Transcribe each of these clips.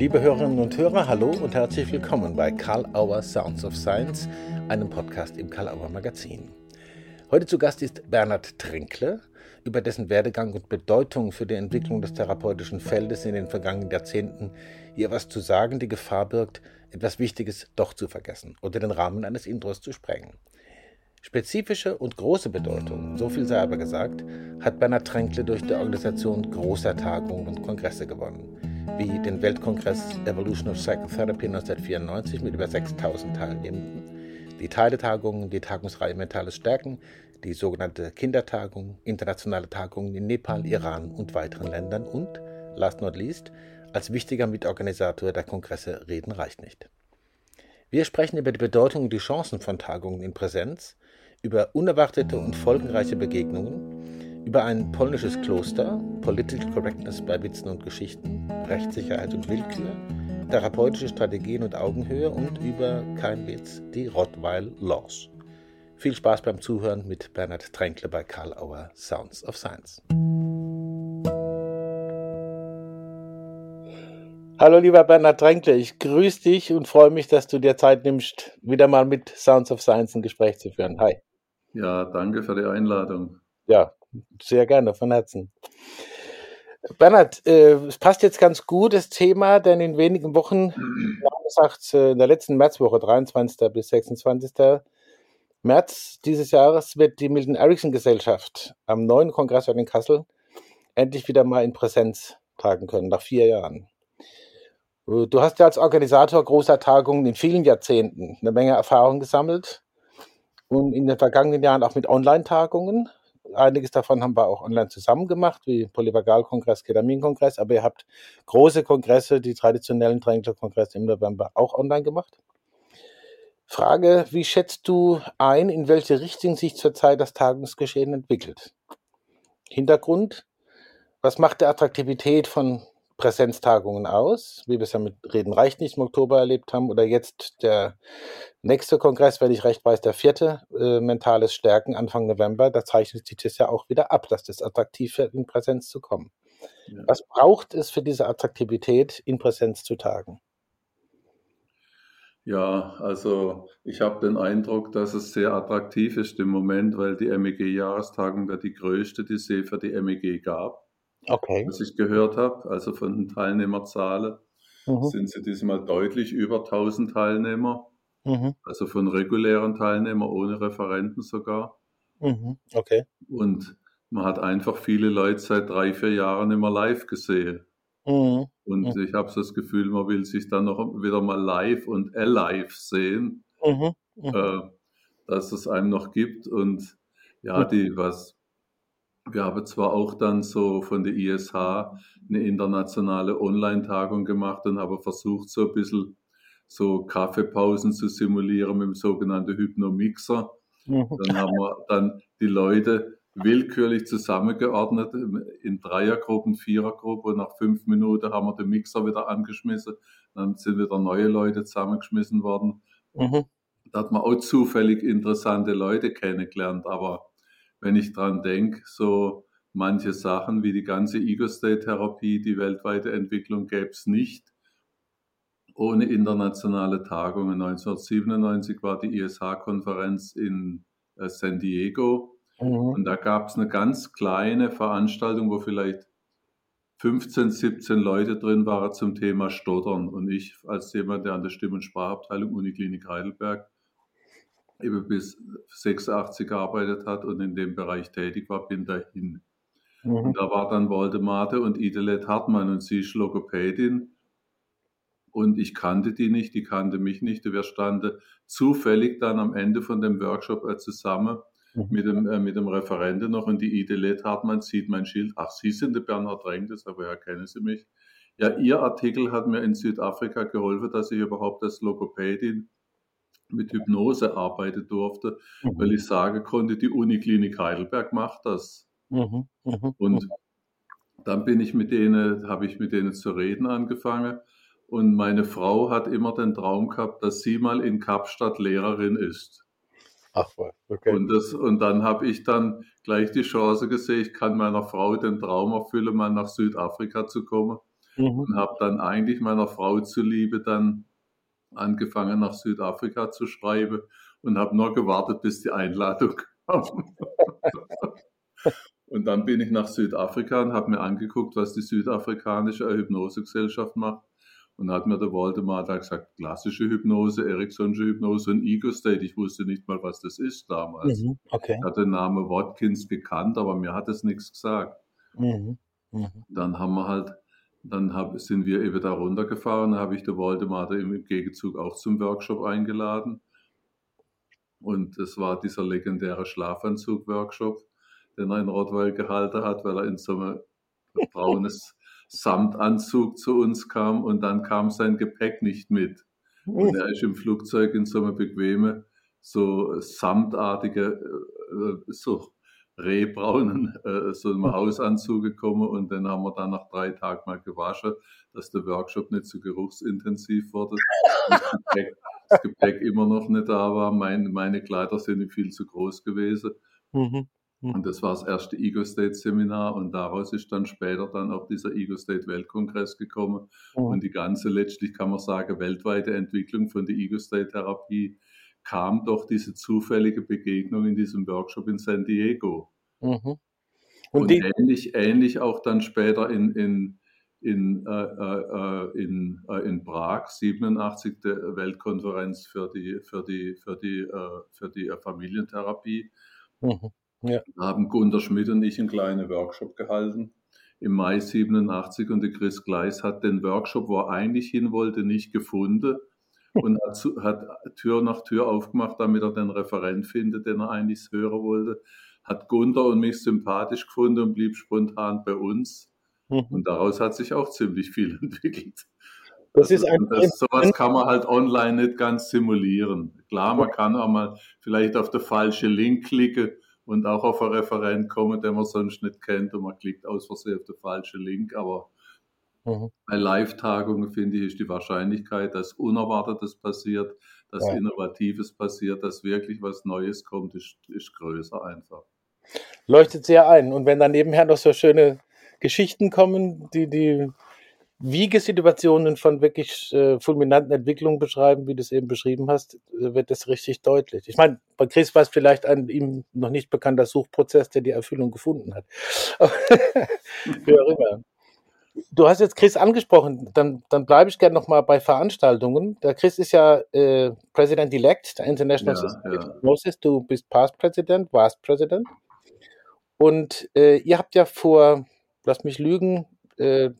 Liebe Hörerinnen und Hörer, hallo und herzlich willkommen bei Karl Auer Sounds of Science, einem Podcast im Karl Auer Magazin. Heute zu Gast ist Bernhard Trinkle, über dessen Werdegang und Bedeutung für die Entwicklung des therapeutischen Feldes in den vergangenen Jahrzehnten hier was zu sagen die Gefahr birgt, etwas Wichtiges doch zu vergessen oder den Rahmen eines Intros zu sprengen. Spezifische und große Bedeutung, so viel sei aber gesagt, hat Bernhard Tränkle durch die Organisation großer Tagungen und Kongresse gewonnen, wie den Weltkongress Evolution of Psychotherapy 1994 mit über 6000 Teilnehmenden, die Teile-Tagungen, die Tagungsreihe Mentales Stärken, die sogenannte Kindertagung, internationale Tagungen in Nepal, Iran und weiteren Ländern und, last not least, als wichtiger Mitorganisator der Kongresse Reden reicht nicht. Wir sprechen über die Bedeutung und die Chancen von Tagungen in Präsenz, über unerwartete und folgenreiche Begegnungen, über ein polnisches Kloster, Political Correctness bei Witzen und Geschichten, Rechtssicherheit und Willkür, therapeutische Strategien und Augenhöhe und über, kein Witz, die Rottweil Laws. Viel Spaß beim Zuhören mit Bernhard Tränkle bei Karl Auer Sounds of Science. Hallo lieber Bernhard Tränkle, ich grüße dich und freue mich, dass du dir Zeit nimmst, wieder mal mit Sounds of Science ein Gespräch zu führen. Hi. Ja, danke für die Einladung. Ja, sehr gerne, von Herzen. Bernhard, äh, es passt jetzt ganz gut, das Thema, denn in wenigen Wochen, gesagt, äh, in der letzten Märzwoche, 23. bis 26. März dieses Jahres, wird die Milton Erickson Gesellschaft am neuen Kongress in Kassel endlich wieder mal in Präsenz tagen können, nach vier Jahren. Äh, du hast ja als Organisator großer Tagungen in vielen Jahrzehnten eine Menge Erfahrung gesammelt und in den vergangenen Jahren auch mit Online-Tagungen. Einiges davon haben wir auch online zusammen gemacht, wie Polyvagal-Kongress, Ketamin-Kongress, aber ihr habt große Kongresse, die traditionellen Tränkler-Kongresse im November auch online gemacht. Frage, wie schätzt du ein, in welche Richtung sich zurzeit das Tagungsgeschehen entwickelt? Hintergrund, was macht die Attraktivität von Präsenztagungen aus, wie wir es ja mit Reden reicht nicht im Oktober erlebt haben, oder jetzt der nächste Kongress, wenn ich recht weiß, der vierte, äh, Mentales Stärken Anfang November, da zeichnet sich das ja auch wieder ab, dass das attraktiv wird, in Präsenz zu kommen. Ja. Was braucht es für diese Attraktivität, in Präsenz zu tagen? Ja, also ich habe den Eindruck, dass es sehr attraktiv ist im Moment, weil die MEG-Jahrestagung da die größte, die es für die MEG gab. Okay. Was ich gehört habe, also von den Teilnehmerzahlen, mhm. sind sie diesmal deutlich über 1000 Teilnehmer. Mhm. Also von regulären Teilnehmern ohne Referenten sogar. Mhm. Okay. Und man hat einfach viele Leute seit drei, vier Jahren immer live gesehen. Mhm. Und mhm. ich habe so das Gefühl, man will sich dann noch wieder mal live und alive sehen, mhm. Äh, dass es einem noch gibt. Und ja, die, was, wir haben zwar auch dann so von der ISH eine internationale Online-Tagung gemacht und haben versucht, so ein bisschen so Kaffeepausen zu simulieren mit dem sogenannten Hypnomixer. Dann haben wir dann die Leute willkürlich zusammengeordnet in Dreiergruppen, Vierergruppen und nach fünf Minuten haben wir den Mixer wieder angeschmissen. Dann sind wieder neue Leute zusammengeschmissen worden. Mhm. Da hat man auch zufällig interessante Leute kennengelernt, aber wenn ich dran denke, so manche Sachen wie die ganze Ego-State-Therapie, die weltweite Entwicklung gäbe es nicht ohne internationale Tagungen. 1997 war die ISH-Konferenz in äh, San Diego mhm. und da gab es eine ganz kleine Veranstaltung, wo vielleicht 15, 17 Leute drin waren zum Thema Stottern. Und ich als jemand, der an der Stimm- und Sprachabteilung Uniklinik Heidelberg eben bis 86 gearbeitet hat und in dem Bereich tätig war, bin dahin. Mhm. Und da war dann Waldemarte und Idelet Hartmann und sie ist Logopädin. Und ich kannte die nicht, die kannte mich nicht. Wir standen zufällig dann am Ende von dem Workshop äh, zusammen mhm. mit, dem, äh, mit dem Referenten noch und die Idelet Hartmann sieht mein Schild. Ach, Sie sind der Bernhard Renkes, aber ja, kennen Sie mich. Ja, Ihr Artikel hat mir in Südafrika geholfen, dass ich überhaupt als Logopädin mit Hypnose arbeiten durfte, mhm. weil ich sagen konnte, die Uniklinik Heidelberg macht das. Mhm. Mhm. Und dann bin ich mit denen, habe ich mit denen zu reden angefangen. Und meine Frau hat immer den Traum gehabt, dass sie mal in Kapstadt Lehrerin ist. Ach, okay. Und, das, und dann habe ich dann gleich die Chance gesehen, ich kann meiner Frau den Traum erfüllen, mal nach Südafrika zu kommen. mhm. und habe dann eigentlich meiner Frau zuliebe dann angefangen nach Südafrika zu schreiben und habe nur gewartet, bis die Einladung kam. und dann bin ich nach Südafrika und habe mir angeguckt, was die südafrikanische Hypnosegesellschaft macht. Und hat mir der Waldemar da gesagt, klassische Hypnose, Ericksonsche Hypnose und Ego-State. Ich wusste nicht mal, was das ist damals. Mhm, okay. Ich hatte den Namen Watkins gekannt, aber mir hat es nichts gesagt. Mhm, mh. Dann haben wir halt, dann hab, sind wir eben da runtergefahren, da habe ich der Waldemar im Gegenzug auch zum Workshop eingeladen. Und es war dieser legendäre Schlafanzug-Workshop, den er in Rottweil gehalten hat, weil er in so einem braunes Samtanzug zu uns kam und dann kam sein Gepäck nicht mit. Und er ist im Flugzeug in so eine bequeme, so samtartige, äh, so rehbraunen, äh, so einem Hausanzug gekommen und den haben wir dann nach drei Tagen mal gewaschen, dass der Workshop nicht zu geruchsintensiv wurde. Das Gepäck, das Gepäck immer noch nicht da war. Mein, meine Kleider sind viel zu groß gewesen. Mhm. Mhm. Und das war das erste Ego State Seminar und daraus ist dann später dann auch dieser Ego State Weltkongress gekommen mhm. und die ganze letztlich kann man sagen weltweite Entwicklung von der Ego State Therapie kam durch diese zufällige Begegnung in diesem Workshop in San Diego. Mhm. Und, und ähnlich, ähnlich auch dann später in, in, in, äh, äh, in, äh, in Prag, 87, der Weltkonferenz für die, für die, für die, äh, für die Familientherapie. Mhm. Ja. Da haben Gunter Schmidt und ich einen kleinen Workshop gehalten im Mai 87 und der Chris Gleis hat den Workshop, wo er eigentlich hin wollte, nicht gefunden und hat, hat, Tür nach Tür aufgemacht, damit er den Referent findet, den er eigentlich hören wollte. Hat Gunther und mich sympathisch gefunden und blieb spontan bei uns. Mhm. Und daraus hat sich auch ziemlich viel entwickelt. Das ist ein das, sowas kann man halt online nicht ganz simulieren. Klar, man kann auch mal vielleicht auf den falschen Link klicken und auch auf einen Referent kommen, den man sonst nicht kennt und man klickt aus Versehen auf den falschen Link. Aber mhm. bei Live-Tagungen, finde ich, ist die Wahrscheinlichkeit, dass Unerwartetes passiert, dass ja. Innovatives passiert, dass wirklich was Neues kommt, ist, ist größer einfach. Leuchtet sehr ein. Und wenn dann nebenher noch so schöne Geschichten kommen, die, die Wiegesituationen von wirklich äh, fulminanten Entwicklungen beschreiben, wie du es eben beschrieben hast, äh, wird das richtig deutlich. Ich meine, bei Chris war es vielleicht ein ihm noch nicht bekannter Suchprozess, der die Erfüllung gefunden hat. wie auch immer. Du hast jetzt Chris angesprochen, dann, dann bleibe ich gerne nochmal bei Veranstaltungen. Der Chris ist ja äh, President-elect der International ja, Society of Hypnosis. Du bist Past President, warst President. Und äh, ihr habt ja vor, lass mich lügen, äh,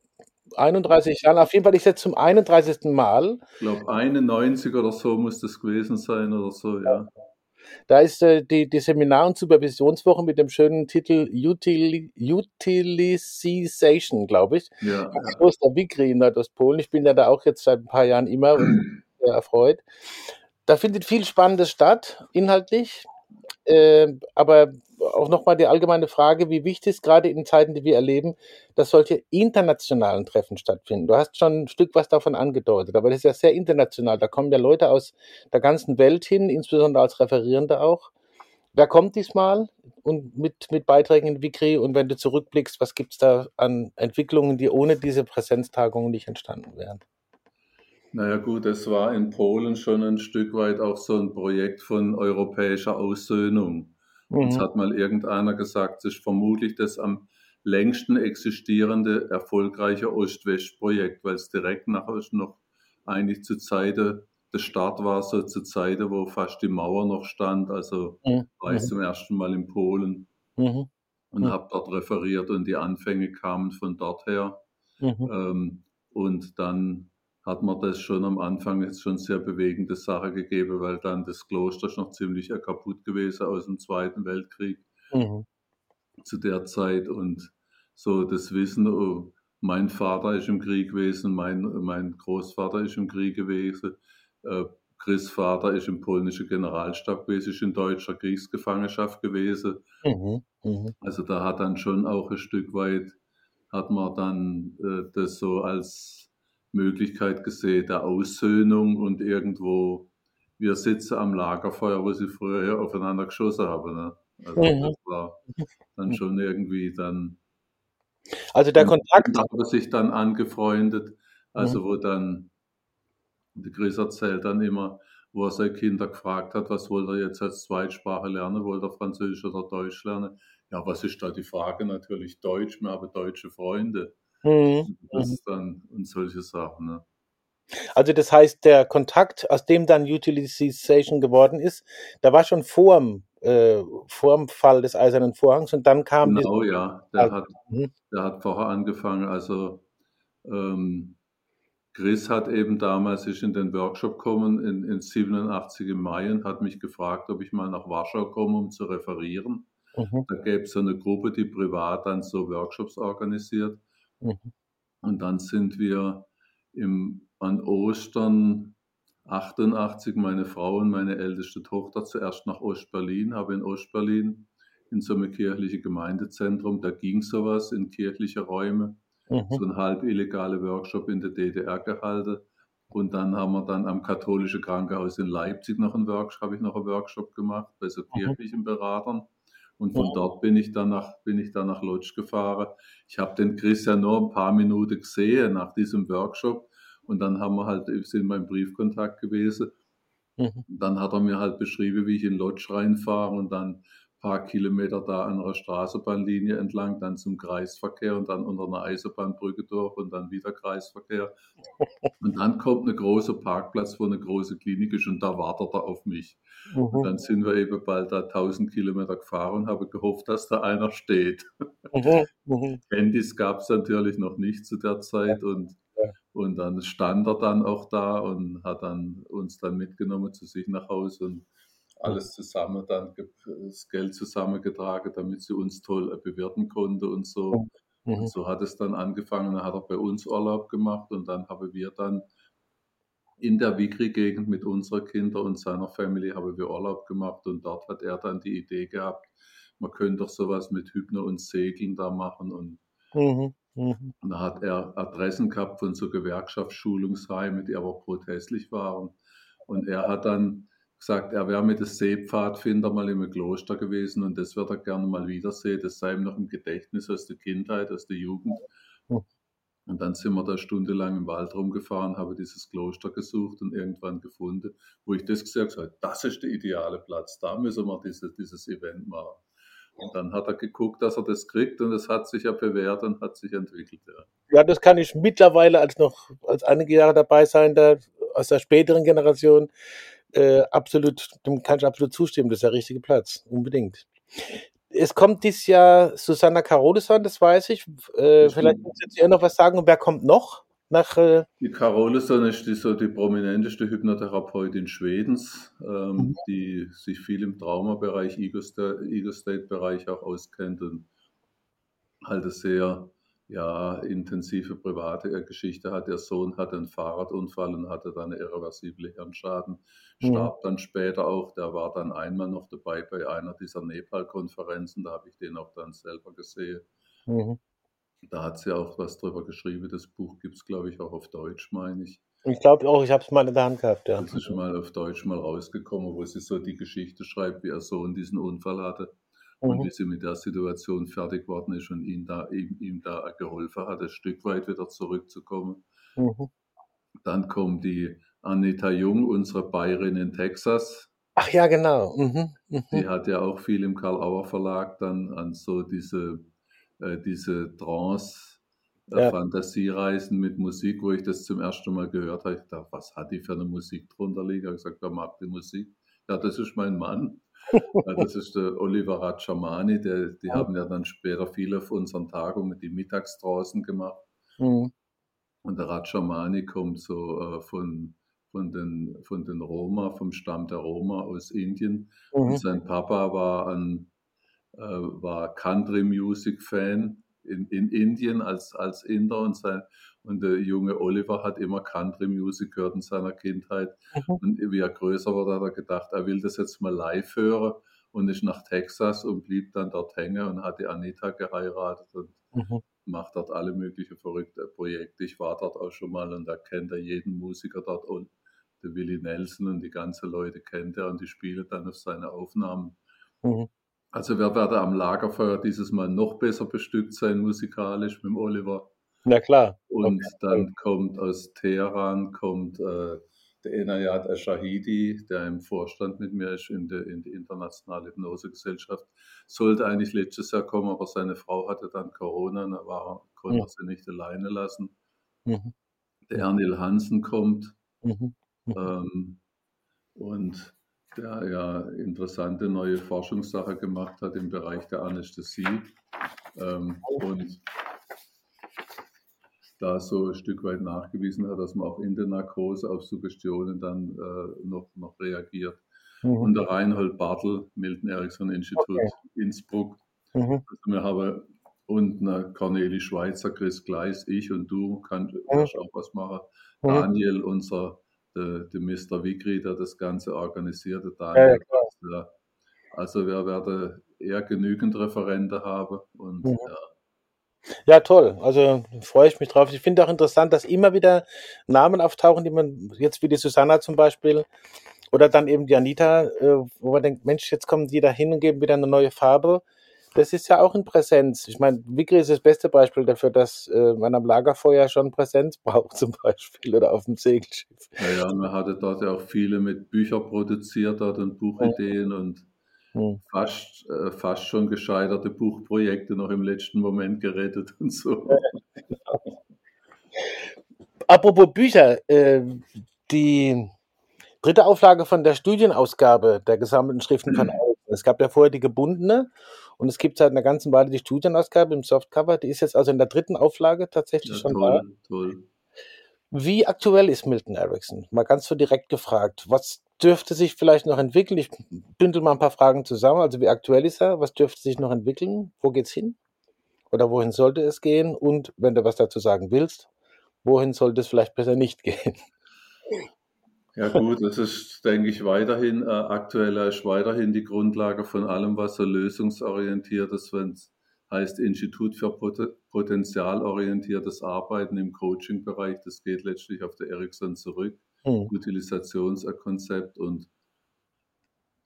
31 Jahren. Auf jeden Fall ist jetzt zum 31. Mal. Ich glaube, 91 oder so muss das gewesen sein oder so, ja. Da ist äh, die, die Seminar- und Supervisionswoche mit dem schönen Titel Util Utilization, glaube ich. Ja, ist der Wigri in Nordostpolen. Ich bin ja da auch jetzt seit ein paar Jahren immer und sehr erfreut. Da findet viel Spannendes statt, inhaltlich. Äh, aber auch nochmal die allgemeine Frage, wie wichtig ist gerade in Zeiten, die wir erleben, dass solche internationalen Treffen stattfinden. Du hast schon ein Stück was davon angedeutet, aber das ist ja sehr international. Da kommen ja Leute aus der ganzen Welt hin, insbesondere als Referierende auch. Wer kommt diesmal und mit, mit Beiträgen in Wikri? Und wenn du zurückblickst, was gibt es da an Entwicklungen, die ohne diese Präsenztagungen nicht entstanden wären? Naja gut, es war in Polen schon ein Stück weit auch so ein Projekt von europäischer Aussöhnung. Mhm. Uns hat mal irgendeiner gesagt, es ist vermutlich das am längsten existierende erfolgreiche Ost-West-Projekt, weil es direkt nachher noch eigentlich zu Zeiten der Start war, so zu Zeiten, wo fast die Mauer noch stand. Also mhm. war ich mhm. zum ersten Mal in Polen mhm. und mhm. habe dort referiert und die Anfänge kamen von dort her. Mhm. Ähm, und dann hat man das schon am Anfang jetzt schon sehr bewegende Sache gegeben, weil dann das Kloster ist noch ziemlich kaputt gewesen aus dem Zweiten Weltkrieg mhm. zu der Zeit und so das Wissen, oh, mein Vater ist im Krieg gewesen, mein, mein Großvater ist im Krieg gewesen, äh, Chris Vater ist im polnischen Generalstab gewesen, ist in deutscher Kriegsgefangenschaft gewesen. Mhm. Mhm. Also da hat dann schon auch ein Stück weit, hat man dann äh, das so als Möglichkeit gesehen der Aussöhnung und irgendwo, wir sitzen am Lagerfeuer, wo sie früher aufeinander geschossen haben. Ne? Also mhm. das war dann schon irgendwie dann Also der Kontakt. Da habe sich dann angefreundet, also mhm. wo dann, der Chris erzählt dann immer, wo er seine Kinder gefragt hat, was wollt ihr jetzt als Zweitsprache lernen, wollt ihr Französisch oder Deutsch lernen? Ja, was ist da die Frage? Natürlich Deutsch, wir haben deutsche Freunde. Mhm. Das mhm. dann, und solche Sachen. Ne? Also das heißt, der Kontakt, aus dem dann Utilization geworden ist, da war schon vor dem, äh, vor dem Fall des Eisernen Vorhangs und dann kam... Genau, ja. Der, hat, mhm. der hat vorher angefangen, also ähm, Chris hat eben damals ist in den Workshop gekommen in, in 87 im Mai und hat mich gefragt, ob ich mal nach Warschau komme, um zu referieren. Mhm. Da gäbe es so eine Gruppe, die privat dann so Workshops organisiert. Mhm. Und dann sind wir im, an Ostern 88, meine Frau und meine älteste Tochter, zuerst nach Ostberlin, habe in Ostberlin in so einem kirchlichen Gemeindezentrum, da ging sowas in kirchliche Räume, mhm. so ein halb illegale Workshop in der DDR gehalten. Und dann haben wir dann am katholischen Krankenhaus in Leipzig noch einen Workshop, habe ich noch einen Workshop gemacht bei so mhm. kirchlichen Beratern. Und von dort bin ich dann nach, bin ich dann nach Lodz gefahren. Ich habe den Chris ja nur ein paar Minuten gesehen nach diesem Workshop. Und dann haben wir halt, sind wir im Briefkontakt gewesen. Mhm. Dann hat er mir halt beschrieben, wie ich in Lodz reinfahre und dann paar Kilometer da an einer Straßenbahnlinie entlang, dann zum Kreisverkehr und dann unter einer Eisenbahnbrücke durch und dann wieder Kreisverkehr. Und dann kommt ein großer Parkplatz, wo eine große Klinik ist und da wartet er auf mich. Mhm. Und dann sind wir eben bald da 1000 Kilometer gefahren und habe gehofft, dass da einer steht. Mhm. Mhm. Handys gab es natürlich noch nicht zu der Zeit und und dann stand er dann auch da und hat dann uns dann mitgenommen zu sich nach Hause und alles zusammen, dann das Geld zusammengetragen, damit sie uns toll bewirten konnte und so. Mhm. Und so hat es dann angefangen, dann hat er bei uns Urlaub gemacht und dann haben wir dann in der Wigri-Gegend mit unseren Kindern und seiner Family haben wir Urlaub gemacht und dort hat er dann die Idee gehabt, man könnte doch sowas mit Hypno und Segeln da machen und, mhm. Mhm. da hat er Adressen gehabt von so Gewerkschaftsschulungsheimen, die aber protestlich waren und er hat dann gesagt, er wäre mit dem Seepfadfinder mal im Kloster gewesen und das wird er gerne mal wiedersehen. Das sei ihm noch im Gedächtnis aus der Kindheit, aus der Jugend. Und dann sind wir da stundenlang im Wald rumgefahren, habe dieses Kloster gesucht und irgendwann gefunden, wo ich das gesagt habe, das ist der ideale Platz, da müssen wir diese, dieses Event machen. Und dann hat er geguckt, dass er das kriegt und es hat sich ja bewährt und hat sich entwickelt. Ja. ja, das kann ich mittlerweile als noch als einige Jahre dabei sein, da, aus der späteren Generation äh, absolut, dem kann ich absolut zustimmen. Das ist der richtige Platz, unbedingt. Es kommt dieses Jahr Susanna Carolison, das weiß ich. Äh, vielleicht kannst du noch was sagen. Und wer kommt noch? Nach, äh die Carolison ist die, so die prominenteste Hypnotherapeutin Schwedens, ähm, mhm. die sich viel im Traumabereich, Ego-State-Bereich auch auskennt und halt sehr ja, intensive private Geschichte hat. Der Sohn hatte einen Fahrradunfall und hatte dann irreversible Hirnschaden, mhm. starb mhm. dann später auch. Der war dann einmal noch dabei bei einer dieser Nepal-Konferenzen, da habe ich den auch dann selber gesehen. Mhm. Da hat sie auch was drüber geschrieben. Das Buch gibt es, glaube ich, auch auf Deutsch, meine ich. Ich glaube auch, ich habe es mal in der Hand gehabt, ja. Das ist schon mal auf Deutsch mal rausgekommen, wo sie so die Geschichte schreibt, wie ihr Sohn diesen Unfall hatte mhm. und wie sie mit der Situation fertig geworden ist und ihm da, ihm, ihm da geholfen hat, ein Stück weit wieder zurückzukommen. Mhm. Dann kommt die Anita Jung, unsere Bayerin in Texas. Ach ja, genau. Mhm. Mhm. Die hat ja auch viel im Karl-Auer Verlag dann an so diese, äh, diese Trance- äh, ja. Fantasiereisen mit Musik, wo ich das zum ersten Mal gehört habe. Ich dachte, was hat die für eine Musik drunter liegen? Ich habe gesagt, wer mag die Musik? Ja, das ist mein Mann das ist der Oliver Rachamani, der, die haben ja dann später viele auf unseren Tagungen die mittags draußen gemacht. Mhm. Und der Rachamani kommt so äh, von, von, den, von den Roma, vom Stamm der Roma aus Indien. Mhm. Und sein Papa war ein äh, war Country Music Fan in, in Indien als, als Inder und, sein, und der junge Oliver hat immer Country Music gehört in seiner Kindheit. Mhm. Und wie er größer wurde, hat er gedacht, er will das jetzt mal live hören und ist nach Texas und blieb dann dort hängen und hat die Anita geheiratet und mhm. macht dort alle möglichen verrückten Projekte. Ich war dort auch schon mal und da kennt er jeden Musiker dort und der Willie Nelson und die ganzen Leute kennt er und die spielen dann auf seine Aufnahmen. Mhm. Also wir werden am Lagerfeuer dieses Mal noch besser bestückt sein musikalisch mit dem Oliver. Na klar. Und okay. dann kommt aus Teheran kommt äh, der Enayat Ashahidi, der im Vorstand mit mir ist in der, in die internationale Hypnosegesellschaft. Sollte eigentlich letztes Jahr kommen, aber seine Frau hatte dann Corona, da war, konnte er sie nicht alleine lassen. Mhm. Der Ernil Hansen kommt. Mhm. Mhm. Ähm, und der ja interessante neue Forschungssache gemacht hat im Bereich der Anästhesie. Ähm, und da so ein Stück weit nachgewiesen hat, dass man auch in der Narkose auf Suggestionen dann äh, noch, noch reagiert. Mhm. Und der Reinhold Bartel, Milton Erickson Institut okay. Innsbruck. Mhm. Also wir haben und eine Corneli Schweizer, Chris Gleis, ich und du, kannst mhm. auch was machen. Daniel, unser der, der Mr. Wigri, der das Ganze organisierte, Daniel. Ja, ja, also wir werden eher genügend Referente haben und mhm. ja, ja, toll. Also freue ich mich drauf. Ich finde auch interessant, dass immer wieder Namen auftauchen, die man jetzt wie die Susanna zum Beispiel oder dann eben die Anita, äh, wo man denkt, Mensch, jetzt kommen die da hin und geben wieder eine neue Farbe. Das ist ja auch in Präsenz. Ich meine, Wigri ist das beste Beispiel dafür, dass äh, man am Lagerfeuer schon Präsenz braucht, zum Beispiel, oder auf dem Segelschiff. Ja, ja, man hatte dort ja auch viele mit Büchern produziert dort und Buchideen ja. und hm. fast, äh, fast schon gescheiterte Buchprojekte noch im letzten Moment gerettet und so. Apropos Bücher, äh, die dritte Auflage von der Studienausgabe der gesammelten Schriften von Alten. Es gab ja vorher die gebundene und es gibt seit einer ganzen Weile die Studienausgabe im Softcover. Die ist jetzt also in der dritten Auflage tatsächlich ja, schon toll, da. Toll. Wie aktuell ist Milton Erickson? Mal ganz so direkt gefragt. Was dürfte sich vielleicht noch entwickeln? Ich bündel mal ein paar Fragen zusammen. Also wie aktuell ist er? Was dürfte sich noch entwickeln? Wo geht's hin? Oder wohin sollte es gehen? Und wenn du was dazu sagen willst, wohin sollte es vielleicht besser nicht gehen? Ja gut, das ist, denke ich, weiterhin äh, aktueller ist weiterhin die Grundlage von allem, was so lösungsorientiert ist, wenn es heißt Institut für potenzialorientiertes Arbeiten im Coaching-Bereich. Das geht letztlich auf der Ericsson zurück mhm. Utilisationskonzept und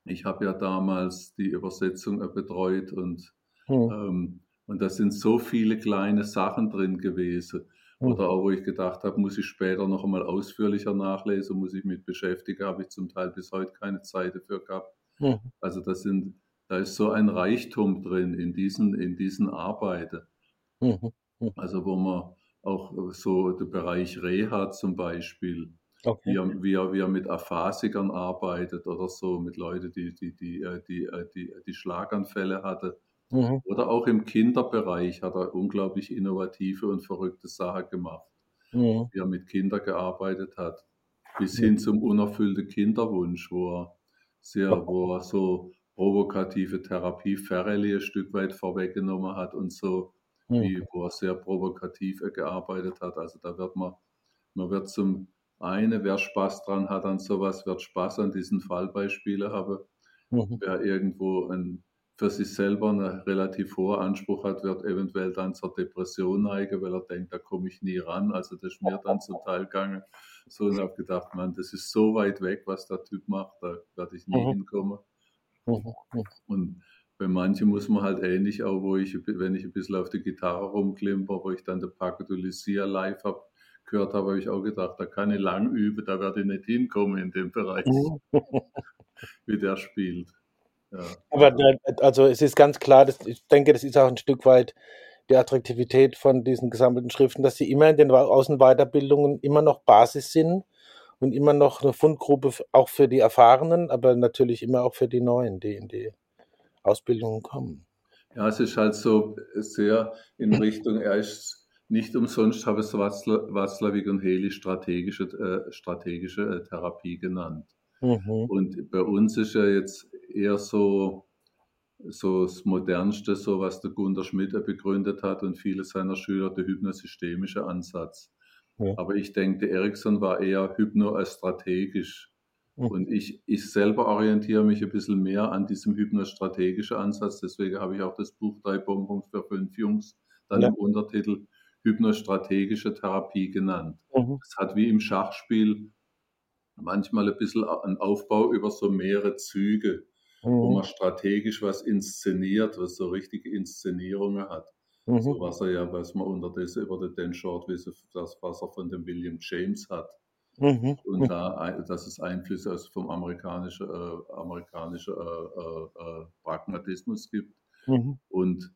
ich habe ja damals die Übersetzung betreut und, mhm. ähm, und da sind so viele kleine Sachen drin gewesen. Oder auch, wo ich gedacht habe, muss ich später noch einmal ausführlicher nachlesen, muss ich mich beschäftigen, habe ich zum Teil bis heute keine Zeit dafür gehabt. Mhm. Also das sind, da ist so ein Reichtum drin in diesen, in diesen Arbeiten. Mhm. Also wo man auch so der Bereich Reha zum Beispiel, Okay. Wie, er, wie, er, wie er mit Aphasikern arbeitet oder so, mit Leuten, die, die, die, äh, die, äh, die, die Schlaganfälle hatte. Mhm. Oder auch im Kinderbereich hat er unglaublich innovative und verrückte Sachen gemacht. Mhm. Wie er mit Kindern gearbeitet hat. Bis hin zum unerfüllten Kinderwunsch, wo er sehr, wo er so provokative Therapie Ferrelli ein Stück weit vorweggenommen hat und so, mhm. wie, wo er sehr provokativ gearbeitet hat. Also da wird man, man wird zum eine, wer Spaß dran hat an sowas, wird Spaß an diesen Fallbeispielen haben. Mhm. Wer irgendwo ein, für sich selber einen relativ hohen Anspruch hat, wird eventuell dann zur Depression neigen, weil er denkt, da komme ich nie ran. Also das ist mir dann zum Teil gegangen. So und habe gedacht, man, das ist so weit weg, was der Typ macht, da werde ich nie mhm. hinkommen. Mhm. Und bei manchen muss man halt ähnlich auch, wo ich, wenn ich ein bisschen auf die Gitarre rumklimper, wo ich dann der Paco de Lucia live habe, gehört habe, habe ich auch gedacht, da kann ich lang üben, da werde ich nicht hinkommen in dem Bereich, wie der spielt. Ja. Aber also es ist ganz klar, dass, ich denke, das ist auch ein Stück weit die Attraktivität von diesen gesammelten Schriften, dass sie immer in den Außenweiterbildungen immer noch Basis sind und immer noch eine Fundgruppe auch für die Erfahrenen, aber natürlich immer auch für die Neuen, die in die Ausbildungen kommen. Ja, es ist halt so sehr in Richtung, er ist nicht umsonst habe es Watzlawick und Heli strategische, äh, strategische äh, Therapie genannt. Mhm. Und bei uns ist ja jetzt eher so, so das Modernste, so was der Gunter Schmidt begründet hat und viele seiner Schüler, der hypnosystemische Ansatz. Ja. Aber ich denke, Ericsson war eher hypno als strategisch. Mhm. Und ich, ich selber orientiere mich ein bisschen mehr an diesem hypnostrategischen Ansatz. Deswegen habe ich auch das Buch Drei Bonbons für fünf Jungs dann ja. im Untertitel hypnostrategische Therapie genannt. Mhm. Es hat wie im Schachspiel manchmal ein bisschen einen Aufbau über so mehrere Züge. mhm. wo man strategisch was inszeniert, was so richtige Inszenierungen hat. Mhm. So was er ja, was man unter das über den Short wissen, das, was er von dem William James hat. Mhm. Und mhm. da, dass es Einflüsse also vom amerikanischen, äh, amerikanischen äh, äh, äh, Pragmatismus gibt. Mhm. Und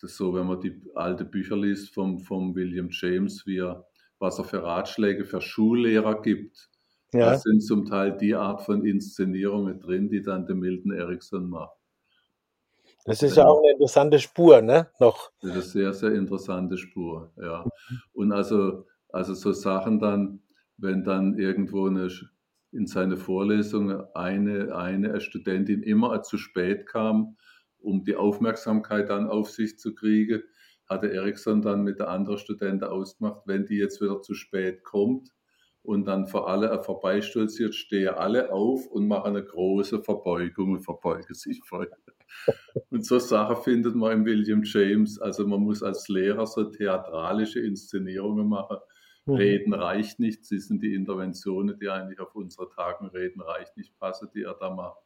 das so, wenn man die alte Bücher liest vom, vom William James, wie er, was er für Ratschläge für Schullehrer gibt, ja. da sind zum Teil die Art von Inszenierungen drin, die dann der Milton Erickson macht. Das ist ja auch eine interessante Spur, ne? Noch. Das ist eine sehr, sehr interessante Spur, ja. Mhm. Und also, also so Sachen dann, wenn dann irgendwo eine, in seine Vorlesung eine, eine Studentin immer zu spät kam, um die Aufmerksamkeit dann auf sich zu kriegen, hatte Eriksson dann mit der anderen Studentin ausgemacht, wenn die jetzt wieder zu spät kommt und dann vor alle vorbeistolziert, stehe alle auf und mache eine große Verbeugung und verbeuge sich voll. Und so Sachen findet man im William James. Also man muss als Lehrer so theatralische Inszenierungen machen, Mhm. Reden reicht nicht. Sie sind die Interventionen, die eigentlich auf unsere Tagen reden, reicht nicht, passen, die er da macht.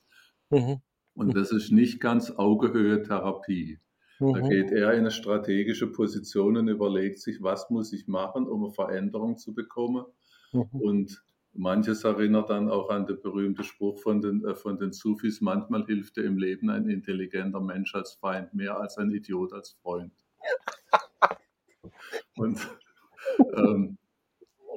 Mhm. Und das ist nicht ganz Augehöhe-Therapie. Mhm. Da geht er in eine strategische Position und überlegt sich, was muss ich machen, um eine Veränderung zu bekommen. Mhm. Und manches erinnert dann auch an den berühmten Spruch von den, äh, von den Sufis, manchmal hilft dir im Leben ein intelligenter Mensch als Feind mehr als ein Idiot als Freund. Und ähm,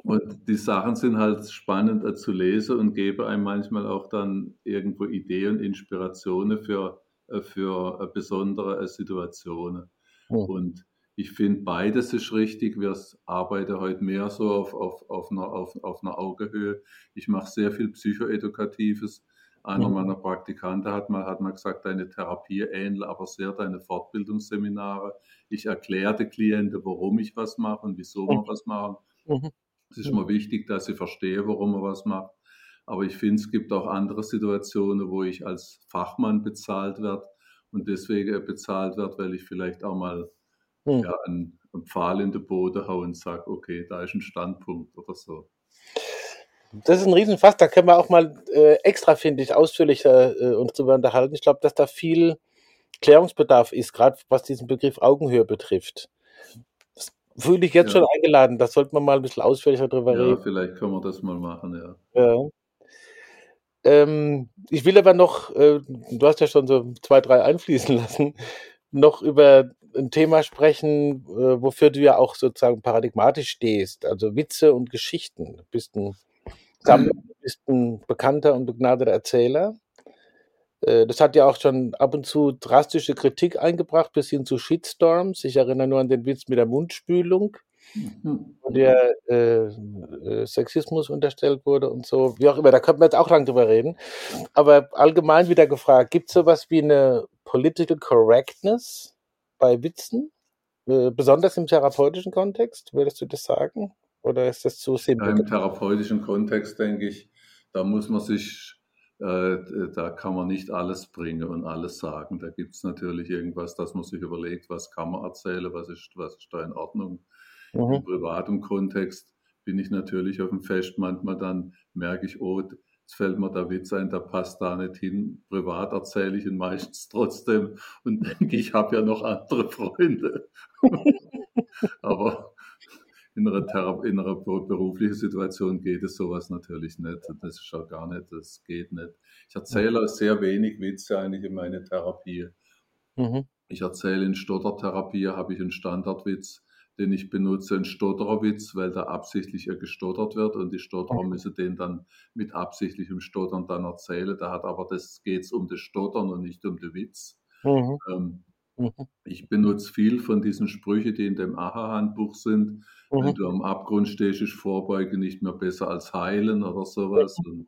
und die Sachen sind halt spannend äh, zu lesen und geben einem manchmal auch dann irgendwo Ideen und Inspirationen für, äh, für äh, besondere Situationen. Mhm. Und ich finde, beides ist richtig. Wir arbeiten heute mehr so auf, auf, auf, einer, auf, auf einer Augenhöhe. Ich mache sehr viel Psychoedukatives. Einer mhm. meiner Praktikanten hat mal, hat mal gesagt, deine Therapie ähnelt aber sehr deine Fortbildungsseminare. Ich erkläre den Klienten, warum ich was mache und wieso wir was machen. Mhm. Es ist immer wichtig, dass ich verstehe, warum man was macht. Aber ich finde, es gibt auch andere Situationen, wo ich als Fachmann bezahlt werde und deswegen bezahlt werde, weil ich vielleicht auch mal hm. ja, einen, einen, Pfahl in den Boden haue und sage, okay, da ist ein Standpunkt oder so. Das ist ein Riesenfass, da können wir auch mal äh, extra, finde ich, ausführlicher äh, uns darüber unterhalten. Ich glaube, dass da viel Klärungsbedarf ist, gerade was diesen Begriff Augenhöhe betrifft fühle ich jetzt ja. schon eingeladen. Da sollten wir mal ein bisschen ausführlicher drüber ja, reden. Ja, vielleicht können wir das mal machen, ja. ja. Ähm, ich will aber noch, äh, du hast ja schon so zwei, drei einfließen lassen, noch über ein Thema sprechen, äh, wofür du ja auch sozusagen paradigmatisch stehst. Also Witze und Geschichten. Du bist ein Sammler, bist ein bekannter und begnadeter Erzähler. Äh, das hat ja auch schon ab und zu drastische Kritik eingebracht, bis hin zu Shitstorms. Ich erinnere nur an den Witz mit der Mundspülung, mhm. wo der äh, äh, Sexismus unterstellt wurde und so. Wie auch immer, da könnten wir jetzt auch lang drüber reden. Aber allgemein wieder gefragt, gibt es sowas wie eine Political Correctness bei Witzen? Äh, besonders im therapeutischen Kontext, würdest du das sagen? Oder ist das zu simpel? Ja, Im therapeutischen Kontext denke ich, da muss man sich äh, da kann man nicht alles bringen und alles sagen. Da gibt es natürlich irgendwas, dass man sich überlegt, was kann man erzählen, was ist, was ist da in Ordnung. Mhm. Im privaten Kontext bin ich natürlich auf dem Fest, manchmal dann merke ich, oh, jetzt fällt mir der Witz ein, der passt da nicht hin. Privat erzähle ich ihn meistens trotzdem und denke, ich habe ja noch andere Freunde. Aber in einer, in einer beruflichen Situation geht es sowas natürlich nicht. Das ist auch gar nicht, das geht nicht. Ich erzähle sehr wenig Witze eigentlich in meine Therapie. Mhm. Ich erzähle in Stottertherapie, habe ich einen Standardwitz, den ich benutze, einen Stottererwitz, weil da absichtlich gestottert wird und die Stotterer müssen den dann mit absichtlichem Stottern dann erzählen. Da hat aber das geht es um das Stottern und nicht um den Witz. Mhm. Ähm, mhm. ich benutze viel von diesen Sprüchen, die in dem AHA-Handbuch sind. Mhm. Wenn du am Abgrund stehst, ist Vorbeugen nicht mehr besser als heilen oder sowas. Und,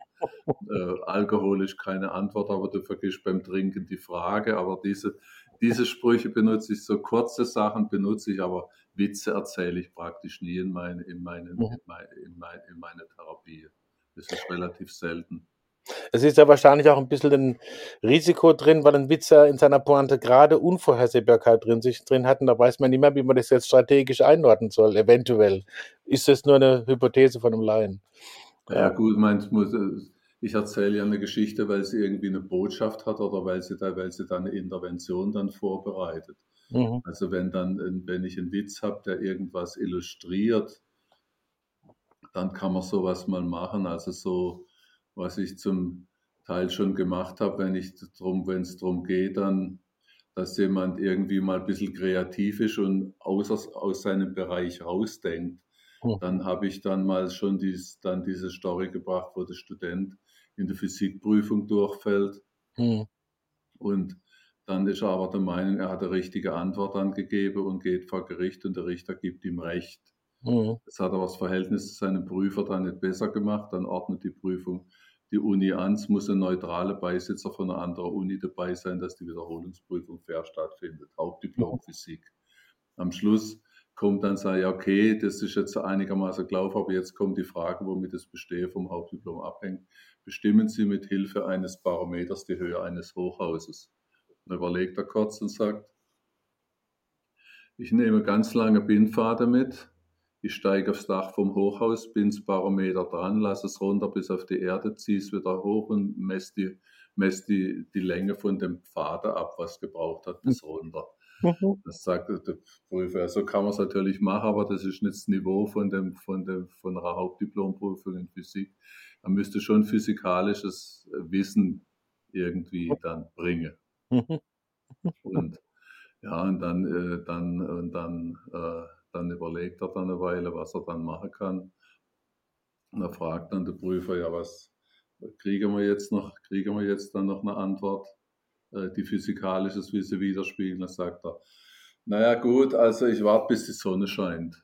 äh, Alkohol ist keine Antwort, aber du vergisst beim Trinken die Frage. Aber diese, diese Sprüche benutze ich, so kurze Sachen benutze ich, aber Witze erzähle ich praktisch nie in meine, in meine, mhm. in meine, in meine, in meine Therapie. Das ist relativ selten. Es ist ja wahrscheinlich auch ein bisschen ein Risiko drin, weil ein Witzer in seiner Pointe gerade Unvorhersehbarkeit drin sich drin hat und da weiß man nicht mehr, wie man das jetzt strategisch einordnen soll, eventuell. Ist das nur eine Hypothese von einem Laien? Ja, gut, meinst muss ich erzähle ja eine Geschichte, weil sie irgendwie eine Botschaft hat oder weil sie da, weil sie da eine Intervention dann vorbereitet. Mhm. Also wenn dann, wenn ich einen Witz habe, der irgendwas illustriert, dann kann man sowas mal machen. Also so, was ich zum Teil schon gemacht habe, wenn ich drum, wenn es darum geht, dann, dass jemand irgendwie mal ein bisschen kreativ ist und aus, aus seinem Bereich rausdenkt. Mhm. Dann habe ich dann mal schon dies, dann diese Story gebracht, wo der Student in der Physikprüfung durchfällt. Mhm. Und dann ist er aber der Meinung, er hat eine richtige Antwort angegeben und geht vor Gericht und der Richter gibt ihm Recht. Mhm. Das hat aber das Verhältnis zu seinem Prüfer dann nicht besser gemacht. Dann ordnet die Prüfung die Uni an. Es muss ein neutraler Beisitzer von einer anderen Uni dabei sein, dass die Wiederholungsprüfung fair stattfindet. Hauptdiplom mhm. Physik. Am Schluss kommt dann sagen, ja, okay, das ist jetzt einigermaßen gelaufen, aber jetzt kommt die Frage, womit das Bestehe vom Hauptdiplom abhängt bestimmen Sie mit Hilfe eines Barometers die Höhe eines Hochhauses. Dann überlegt er kurz und sagt, ich nehme ganz lange Bindpfade mit, ich steige aufs Dach vom Hochhaus, bin das Barometer dran, lasse es runter bis auf die Erde, ziehe es wieder hoch und messe die, messe die, die Länge von dem Pfade ab, was gebraucht hat, bis runter. Mhm. Das sagt der Prüfer. So kann man es natürlich machen, aber das ist nicht das Niveau von, dem, von, dem, von einer Hauptdiplomprüfung in Physik man müsste schon physikalisches Wissen irgendwie dann bringen. Und ja, und dann, äh, dann, und dann, äh, dann überlegt er dann eine Weile, was er dann machen kann. Und er fragt dann der Prüfer, ja, was kriegen wir jetzt noch, kriegen wir jetzt dann noch eine Antwort, äh, die physikalisches Wissen widerspiegelt? Dann sagt er, naja gut, also ich warte, bis die Sonne scheint.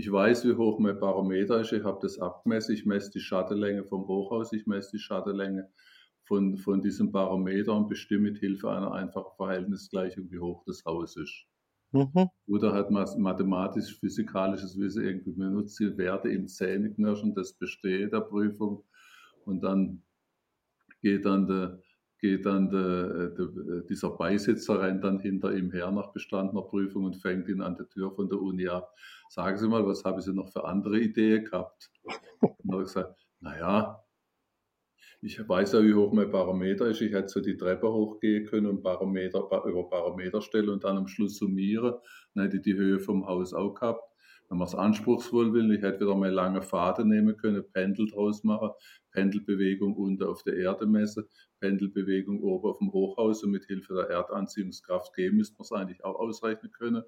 Ich weiß, wie hoch mein Barometer ist. Ich habe das abgemessen. Ich messe die Schattenlänge vom Hochhaus. Ich messe die Schattenlänge von, von diesem Barometer und bestimme mit Hilfe einer einfachen Verhältnisgleichung, wie hoch das Haus ist. Mhm. Oder hat mathematisch-physikalisches Wissen irgendwie benutzt, die Werte im Zähneknirschen, das besteht der Prüfung. Und dann geht dann der, geht dann der, der, dieser Beisitzer rennt dann hinter ihm her nach bestandener Prüfung und fängt ihn an der Tür von der Uni ab. Sagen Sie mal, was haben Sie noch für andere Ideen gehabt? Und hat gesagt, naja, ich weiß ja, wie hoch mein Parameter ist. Ich hätte so die Treppe hochgehen können und Parameter, über Parameter stellen und dann am Schluss summieren. Dann hätte ich die Höhe vom Haus auch gehabt wenn man es anspruchsvoll will, ich hätte wieder mal lange Pfade nehmen können, Pendel draus machen, Pendelbewegung unten auf der Erde messen, Pendelbewegung oben auf dem Hochhaus und mit Hilfe der Erdanziehungskraft gehen, müsste man es eigentlich auch ausrechnen können.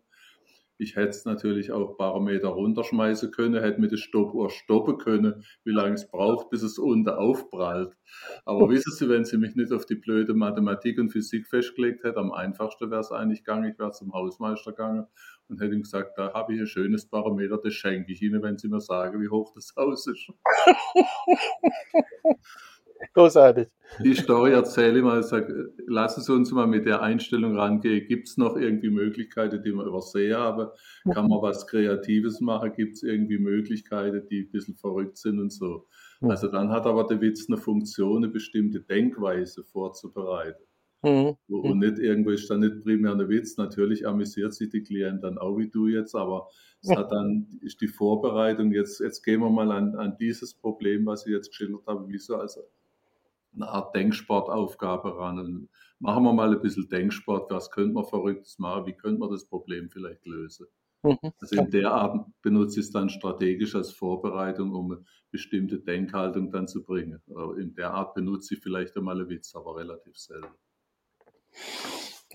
Ich hätte es natürlich auch Barometer runterschmeißen können, hätte mit der Stoppuhr stoppen können, wie lange es braucht, bis es unten aufprallt. Aber wissen Sie, wenn Sie mich nicht auf die blöde Mathematik und Physik festgelegt hätten, am einfachsten wäre es eigentlich gegangen, ich wäre zum Hausmeister gegangen und hätte ihm gesagt, da habe ich ein schönes Barometer, das schenke ich Ihnen, wenn Sie mir sagen, wie hoch das Haus ist. Großartig. Die Story erzähle ich mal, sag, lassen Sie uns mal mit der Einstellung rangehen. Gibt es noch irgendwie Möglichkeiten, die wir übersehen haben? Kann man was Kreatives machen? Gibt es irgendwie Möglichkeiten, die ein bisschen verrückt sind und so? Also dann hat aber der Witz eine Funktion, eine bestimmte Denkweise vorzubereiten. Mhm. Und nicht irgendwo ist dann nicht primär ein Witz. Natürlich amüsiert sich die Klient dann auch wie du jetzt, aber es hat dann, ist die Vorbereitung, jetzt, jetzt gehen wir mal an, an dieses Problem, was ich jetzt geschildert habe, wie so also eine Art Denksportaufgabe ran. Und machen wir mal ein bisschen Denksport, was könnte man Verrücktes machen, wie könnte man das Problem vielleicht lösen. Mhm. Also in der Art benutze ich es dann strategisch als Vorbereitung, um eine bestimmte Denkhaltung dann zu bringen. In der Art benutze ich vielleicht einmal einen Witz, aber relativ selten.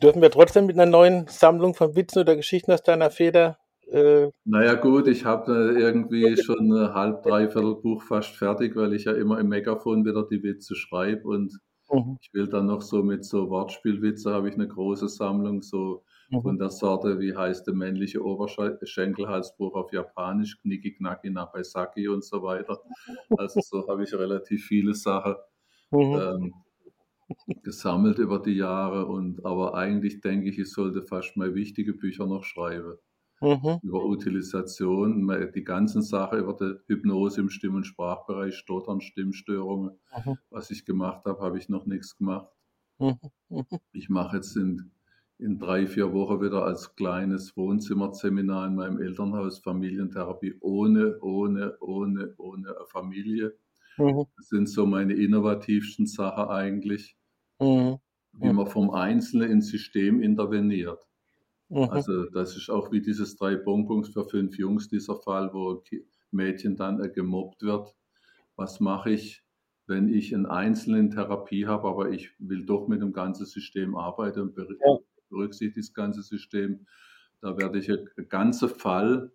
Dürfen wir trotzdem mit einer neuen Sammlung von Witzen oder Geschichten aus deiner Feder äh, naja gut, ich habe irgendwie schon ein halb, dreiviertel Buch fast fertig, weil ich ja immer im Megafon wieder die Witze schreibe und mhm. ich will dann noch so mit so Wortspielwitze habe ich eine große Sammlung, so mhm. von der Sorte, wie heißt der männliche Oberschenkelhalsbruch auf Japanisch, Knicki Knacki Nabaisaki und so weiter. Also so habe ich relativ viele Sachen mhm. ähm, gesammelt über die Jahre und aber eigentlich denke ich, ich sollte fast mal wichtige Bücher noch schreiben mhm. über Utilisation, die ganzen Sachen über die Hypnose im Stimm- und Sprachbereich, Stottern, Stimmstörungen. Mhm. Was ich gemacht habe, habe ich noch nichts gemacht. Mhm. mhm. Ich mache jetzt in, in drei, vier Wochen wieder als kleines Wohnzimmerseminar in meinem Elternhaus Familientherapie ohne, ohne, ohne, ohne Familie. Mhm. Das sind so meine innovativsten Sachen eigentlich, mhm. wie man vom Einzelnen ins System interveniert. Mhm. Also das ist auch wie dieses drei Bonbons für fünf Jungs, dieser Fall, wo Mädchen dann äh, gemobbt wird. Was mache ich, wenn ich einen Einzelnen in Therapie habe, aber ich will doch mit dem ganzen System arbeiten und berücksichtige das ganze System. Da werde ich einen ganzen Fall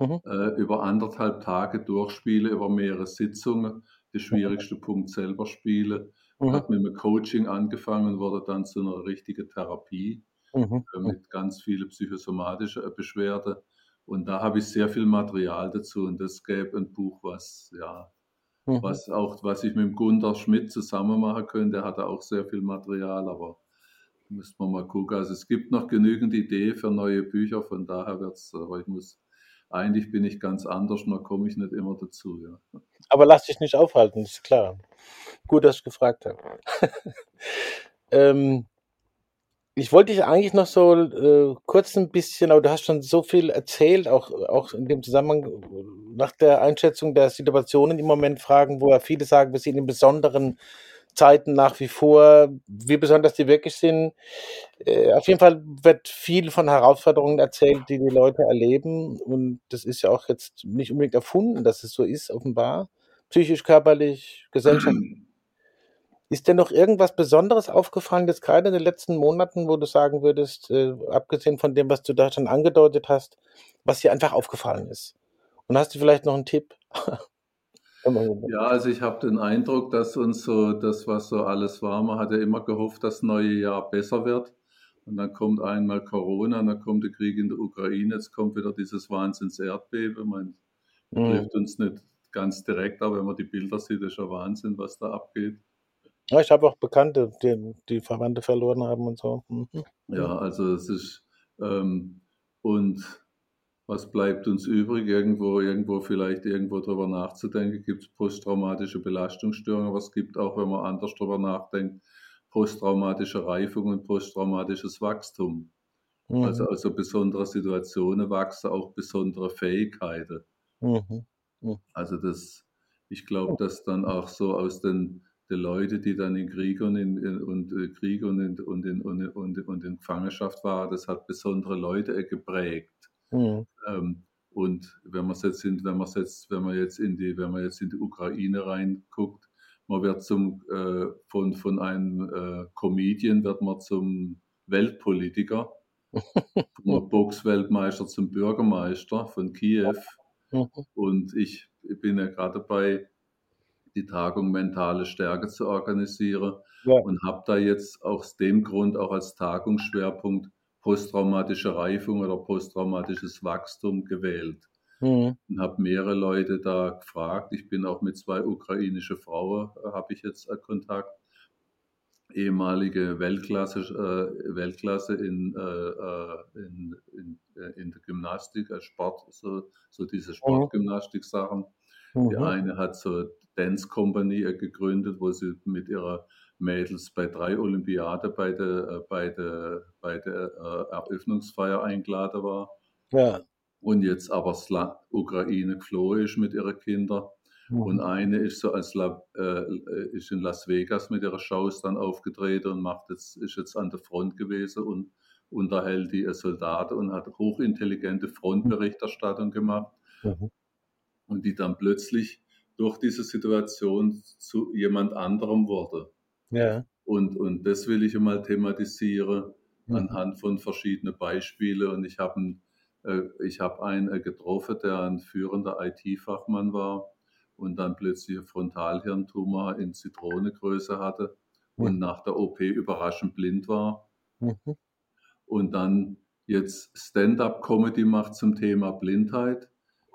mhm. äh, über anderthalb Tage durchspielen, über mehrere Sitzungen, den schwierigsten mhm. Punkt selber spielen. Mhm. Hat mit einem Coaching angefangen, wurde dann zu einer richtigen Therapie mhm. äh, mit ganz vielen psychosomatischen äh, Beschwerden. Und da habe ich sehr viel Material dazu und das gäbe ein Buch, was ja, mhm. was auch, was ich mit Gunter Schmidt zusammen machen könnte. Der hat auch sehr viel Material, aber müssen wir mal gucken. Also es gibt noch genügend Ideen für neue Bücher, von daher wird es, aber ich muss eigentlich bin ich ganz anders, nur komme ich nicht immer dazu. Ja. Aber lass dich nicht aufhalten, ist klar. Gut, dass ich gefragt habe. ähm, ich wollte dich eigentlich noch so äh, kurz ein bisschen, aber du hast schon so viel erzählt, auch, auch in dem Zusammenhang nach der Einschätzung der Situationen im Moment fragen, wo ja viele sagen, wir sind in besonderen Zeiten nach wie vor, wie besonders die wirklich sind. Äh, auf jeden Fall wird viel von Herausforderungen erzählt, die die Leute erleben. Und das ist ja auch jetzt nicht unbedingt erfunden, dass es so ist, offenbar. Psychisch, körperlich, gesellschaftlich. Ist dir noch irgendwas Besonderes aufgefallen, jetzt gerade in den letzten Monaten, wo du sagen würdest, äh, abgesehen von dem, was du da schon angedeutet hast, was dir einfach aufgefallen ist? Und hast du vielleicht noch einen Tipp? Ja, also ich habe den Eindruck, dass uns so das, was so alles war, man hat ja immer gehofft, dass das neue Jahr besser wird. Und dann kommt einmal Corona, dann kommt der Krieg in der Ukraine, jetzt kommt wieder dieses Wahnsinns-Erdbeben. Man mhm. trifft uns nicht ganz direkt, aber wenn man die Bilder sieht, ist ja Wahnsinn, was da abgeht. Ja, ich habe auch Bekannte, die, die Verwandte verloren haben und so. Mhm. Ja, also es ist ähm, und was bleibt uns übrig? Irgendwo, irgendwo vielleicht irgendwo drüber nachzudenken. Gibt es posttraumatische Belastungsstörungen, aber es gibt auch, wenn man anders drüber nachdenkt, posttraumatische Reifung und posttraumatisches Wachstum. Mhm. Also aus so besondere Situationen wachsen auch besondere Fähigkeiten. Mhm. Mhm. Also das, ich glaube, dass dann auch so aus den, den Leuten, die dann in Krieg und in, in und äh, Krieg und in, und, in, und, und, und in Gefangenschaft waren, das hat besondere Leute geprägt. Mhm. Ähm, und wenn man jetzt in, wenn man jetzt, wenn man jetzt in die, wenn man jetzt in die Ukraine reinguckt, man wird zum äh, von, von einem äh, Comedian wird man zum Weltpolitiker, vom Boxweltmeister zum Bürgermeister von Kiew. Mhm. Und ich bin ja gerade dabei, die Tagung Mentale Stärke zu organisieren ja. und habe da jetzt aus dem Grund auch als Tagungsschwerpunkt posttraumatische Reifung oder posttraumatisches Wachstum gewählt. Mhm. Und habe mehrere Leute da gefragt. Ich bin auch mit zwei ukrainischen Frauen, äh, habe ich jetzt äh, Kontakt. Ehemalige Weltklasse, äh, Weltklasse in, äh, äh in, in, in, der Gymnastik, als Sport, so, so diese mhm. Sportgymnastik-Sachen. Mhm. Die eine hat so Dance Company gegründet, wo sie mit ihrer Mädels bei drei Olympiaden bei der, äh, bei der, bei der äh, Eröffnungsfeier eingeladen war. Ja. Und jetzt aber Sla Ukraine geflohen ist mit ihren Kindern. Mhm. Und eine ist so als La, äh, ist in Las Vegas mit ihrer Shows dann aufgetreten und macht jetzt, ist jetzt an der Front gewesen und unterhält die Soldaten und hat hochintelligente Frontberichterstattung gemacht. Mhm. Und die dann plötzlich durch diese Situation zu jemand anderem wurde. Ja. Und, und das will ich einmal thematisieren mhm. anhand von verschiedenen Beispielen. Und ich habe äh, ich hab einen äh, getroffen, der ein führender IT-Fachmann war und dann plötzlich ein Frontalhirntumor in Zitronengröße hatte mhm. und nach der OP überraschend blind war. Mhm. Und dann jetzt Stand-up-Comedy macht zum Thema Blindheit.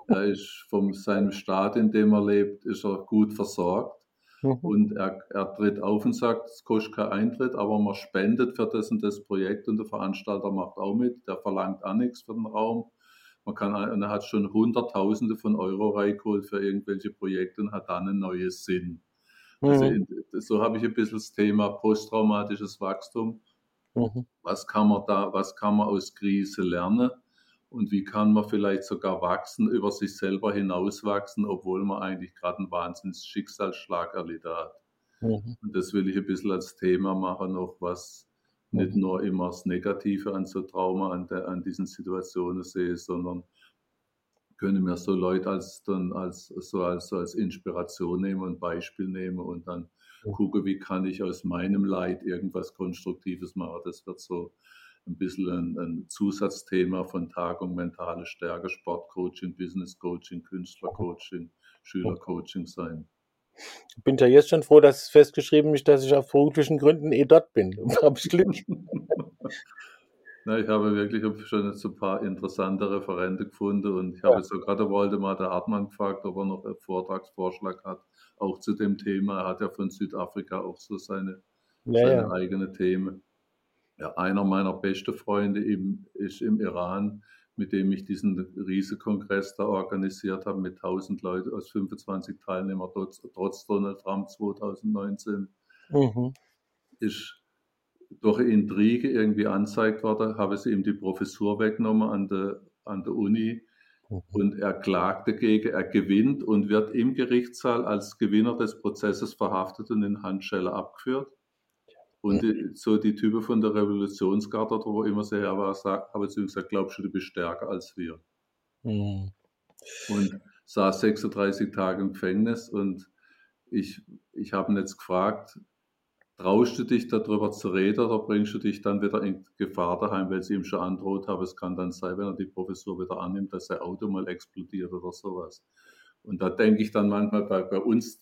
Er ist von seinem Staat, in dem er lebt, ist er gut versorgt. Mhm. Und er, er tritt auf und sagt, es kostet kein Eintritt, aber man spendet für das und das Projekt und der Veranstalter macht auch mit, der verlangt auch nichts für den Raum. Man kann, und er hat schon Hunderttausende von Euro reingeholt für irgendwelche Projekte und hat dann ein neues Sinn. Also mhm. Also so habe ich ein bisschen das Thema posttraumatisches Wachstum. Mhm. Was kann man da, was kann man aus Krise lernen? Und wie kann man vielleicht sogar wachsen, über sich selber hinauswachsen, obwohl man eigentlich gerade einen Wahnsinns Schicksalsschlag erlitten hat. Mhm. Und das will ich ein bisschen als Thema machen, noch was nicht mhm. nur immer das Negative an so Trauma, an, der, an diesen Situationen sehe, sondern können wir so Leute als, dann als, so als, als Inspiration nehmen und Beispiel nehmen und dann mhm. gucke, wie kann ich aus meinem Leid irgendwas Konstruktives machen. Das wird so ein bisschen ein, ein Zusatzthema von Tagung mentale Stärke, Sportcoaching, Business Coaching, Künstlercoaching, Schülercoaching sein. Ich bin ja jetzt schon froh, dass es festgeschrieben ist, dass ich auf beruflichen Gründen eh dort bin. habe ich Glück. Na, ich habe wirklich schon jetzt ein paar interessante Referente gefunden und ich ja. habe so gerade Waldemar der Hartmann gefragt, ob er noch einen Vortragsvorschlag hat, auch zu dem Thema. Er hat ja von Südafrika auch so seine, ja, seine ja. eigene Themen. Ja, einer meiner besten Freunde im, ist im Iran, mit dem ich diesen Riesenkongress da organisiert habe mit 1000 Leuten aus 25 Teilnehmern trotz, trotz Donald Trump 2019. Mhm. Ist durch Intrige irgendwie angezeigt worden, habe sie ihm die Professur weggenommen an der, an der Uni mhm. und er klagt dagegen, er gewinnt und wird im Gerichtssaal als Gewinner des Prozesses verhaftet und in Handschelle abgeführt. Und die, so die Typen von der Revolutionsgarde, wo immer sehr her war, haben zu ihm gesagt, glaubst du, du bist stärker als wir? Mhm. Und saß 36 Tage im Gefängnis und ich, ich habe ihn jetzt gefragt, traust du dich darüber zu reden oder bringst du dich dann wieder in Gefahr daheim, weil sie ihm schon androht haben, es kann dann sein, wenn er die Professur wieder annimmt, dass sein Auto mal explodiert oder sowas. Und da denke ich dann manchmal bei, bei uns,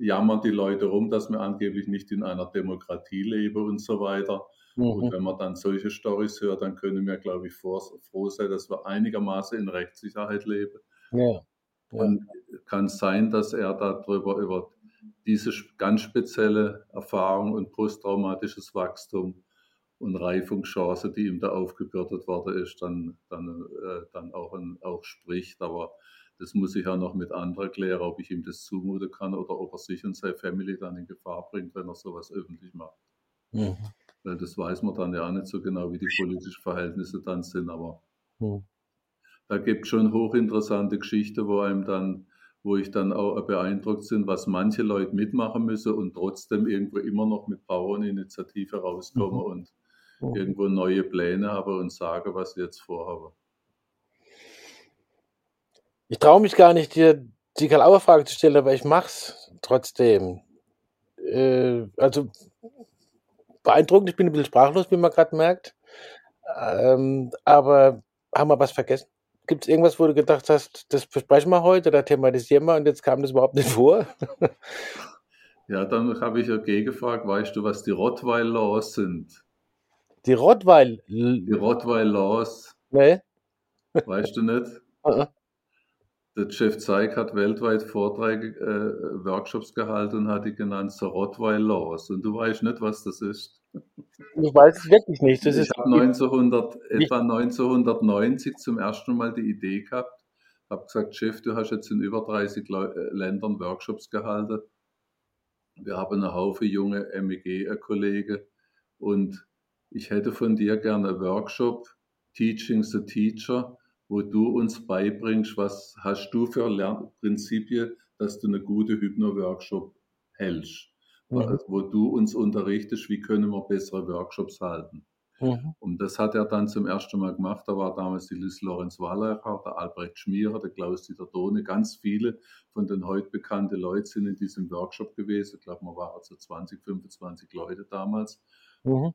jammern die Leute rum, dass wir angeblich nicht in einer Demokratie leben und so weiter. Mhm. Und wenn man dann solche Stories hört, dann können wir, glaube ich, froh sein, dass wir einigermaßen in Rechtssicherheit leben. Ja. Ja. Und kann sein, dass er darüber über diese ganz spezielle Erfahrung und posttraumatisches Wachstum und Reifungschance, die ihm da aufgebürdet worden ist, dann, dann, äh, dann auch, auch spricht. Aber das muss ich ja noch mit anderen klären, ob ich ihm das zumuten kann oder ob er sich und seine Family dann in Gefahr bringt, wenn er sowas öffentlich macht. Mhm. Weil das weiß man dann ja auch nicht so genau, wie die politischen Verhältnisse dann sind, aber mhm. da gibt es schon hochinteressante Geschichten, wo einem dann, wo ich dann auch beeindruckt bin, was manche Leute mitmachen müssen und trotzdem irgendwo immer noch mit Power und Initiative rauskommen mhm. und mhm. irgendwo neue Pläne haben und sagen, was sie jetzt vorhaben. Ich traue mich gar nicht, dir die Karl-Auer-Frage zu stellen, aber ich mach's trotzdem. Äh, also beeindruckend, ich bin ein bisschen sprachlos, wie man gerade merkt. Ähm, aber haben wir was vergessen? Gibt es irgendwas, wo du gedacht hast, das besprechen wir heute oder thematisieren wir und jetzt kam das überhaupt nicht vor? ja, dann habe ich ja gefragt, weißt du, was die Rottweil-Laws sind? Die Rottweil? Die Rottweil-Laws. Nee. Weißt du nicht? Der Jeff Zeig hat weltweit Vorträge, äh, Workshops gehalten und hat die genannt The Rottweil Laws. Und du weißt nicht, was das ist. Ich weiß es wirklich nicht. Das ich habe 1900, etwa 1990 zum ersten Mal die Idee gehabt, habe gesagt, Chef, du hast jetzt in über 30 Le äh, Ländern Workshops gehalten. Wir haben einen Haufen junge MEG-Kollegen und ich hätte von dir gerne einen Workshop, Teaching the Teacher, wo du uns beibringst, was hast du für Lernprinzipien, dass du eine gute Hypno-Workshop hältst. Mhm. Wo du uns unterrichtest, wie können wir bessere Workshops halten. Mhm. Und das hat er dann zum ersten Mal gemacht. Da war damals die Liz Lorenz Wallacher, der Albrecht Schmierer, der Klaus-Dieter Dohne. Ganz viele von den heute bekannten Leuten sind in diesem Workshop gewesen. Ich glaube, man waren so 20, 25 Leute damals. Mhm.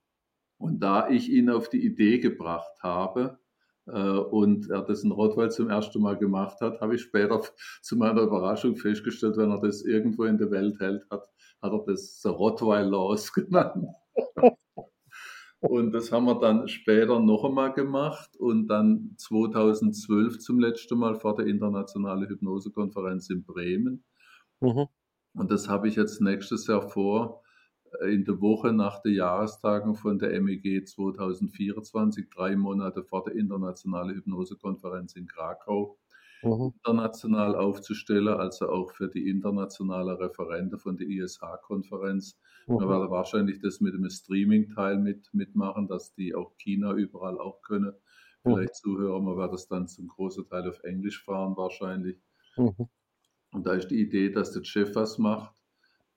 Und da ich ihn auf die Idee gebracht habe, und er das in Rottweil zum ersten Mal gemacht hat, habe ich später zu meiner Überraschung festgestellt, wenn er das irgendwo in der Welt hält, hat, hat er das The Rottweil Laws genannt. und das haben wir dann später noch einmal gemacht und dann 2012 zum letzten Mal vor der Internationalen Hypnosekonferenz in Bremen. Mhm. Und das habe ich jetzt nächstes Jahr vor, in der Woche nach der Jahrestagung von der MEG 2024, drei Monate vor der internationalen Hypnosekonferenz in Krakau, mhm. international aufzustellen, also auch für die internationale Referente von der ISH-Konferenz. Mhm. Wir werden wahrscheinlich das mit dem Streaming-Teil mit, mitmachen, dass die auch China überall auch können, vielleicht mhm. zuhören. Man wird das dann zum großen Teil auf Englisch fahren wahrscheinlich. Mhm. Und da ist die Idee, dass der Chef was macht,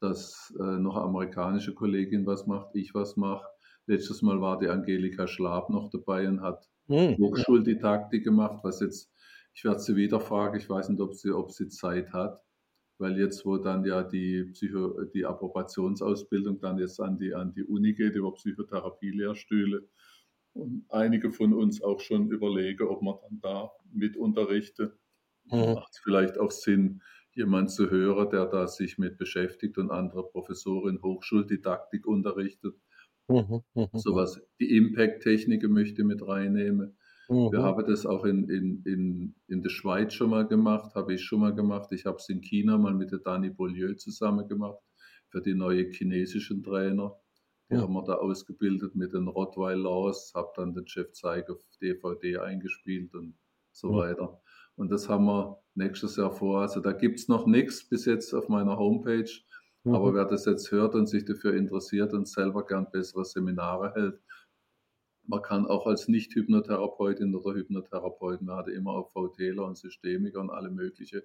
dass äh, noch eine amerikanische Kollegin was macht, ich was mache. Letztes Mal war die Angelika Schlab noch dabei und hat mhm. Hochschuldidaktik gemacht, was jetzt, ich werde sie wieder fragen, ich weiß nicht, ob sie, ob sie Zeit hat, weil jetzt, wo dann ja die, Psycho, die Approbationsausbildung dann jetzt an die, an die Uni geht über Psychotherapielehrstühle und einige von uns auch schon überlegen, ob man dann da mit unterrichtet. Mhm. Macht es vielleicht auch Sinn, jemand zu hören, der da sich mit beschäftigt und andere Professorin Hochschuldidaktik unterrichtet. Mhm. Mhm. Sowas, die Impact-Techniken möchte ich mit reinnehmen. Mhm. Wir haben das auch in, in, in, in der Schweiz schon mal gemacht, habe ich schon mal gemacht. Ich habe es in China mal mit der Dani Beaulieu zusammen gemacht für die neue chinesischen Trainer. Die ja. haben wir da ausgebildet mit den Rottweil-Laws, habe dann den Chef Zeig auf DVD eingespielt und so ja. weiter. Und das haben wir nächstes Jahr vor. Also da gibt es noch nichts bis jetzt auf meiner Homepage. Mhm. Aber wer das jetzt hört und sich dafür interessiert und selber gern bessere Seminare hält, man kann auch als Nicht-Hypnotherapeutin oder Hypnotherapeuten, man hatte immer auch VTler und Systemiker und alle mögliche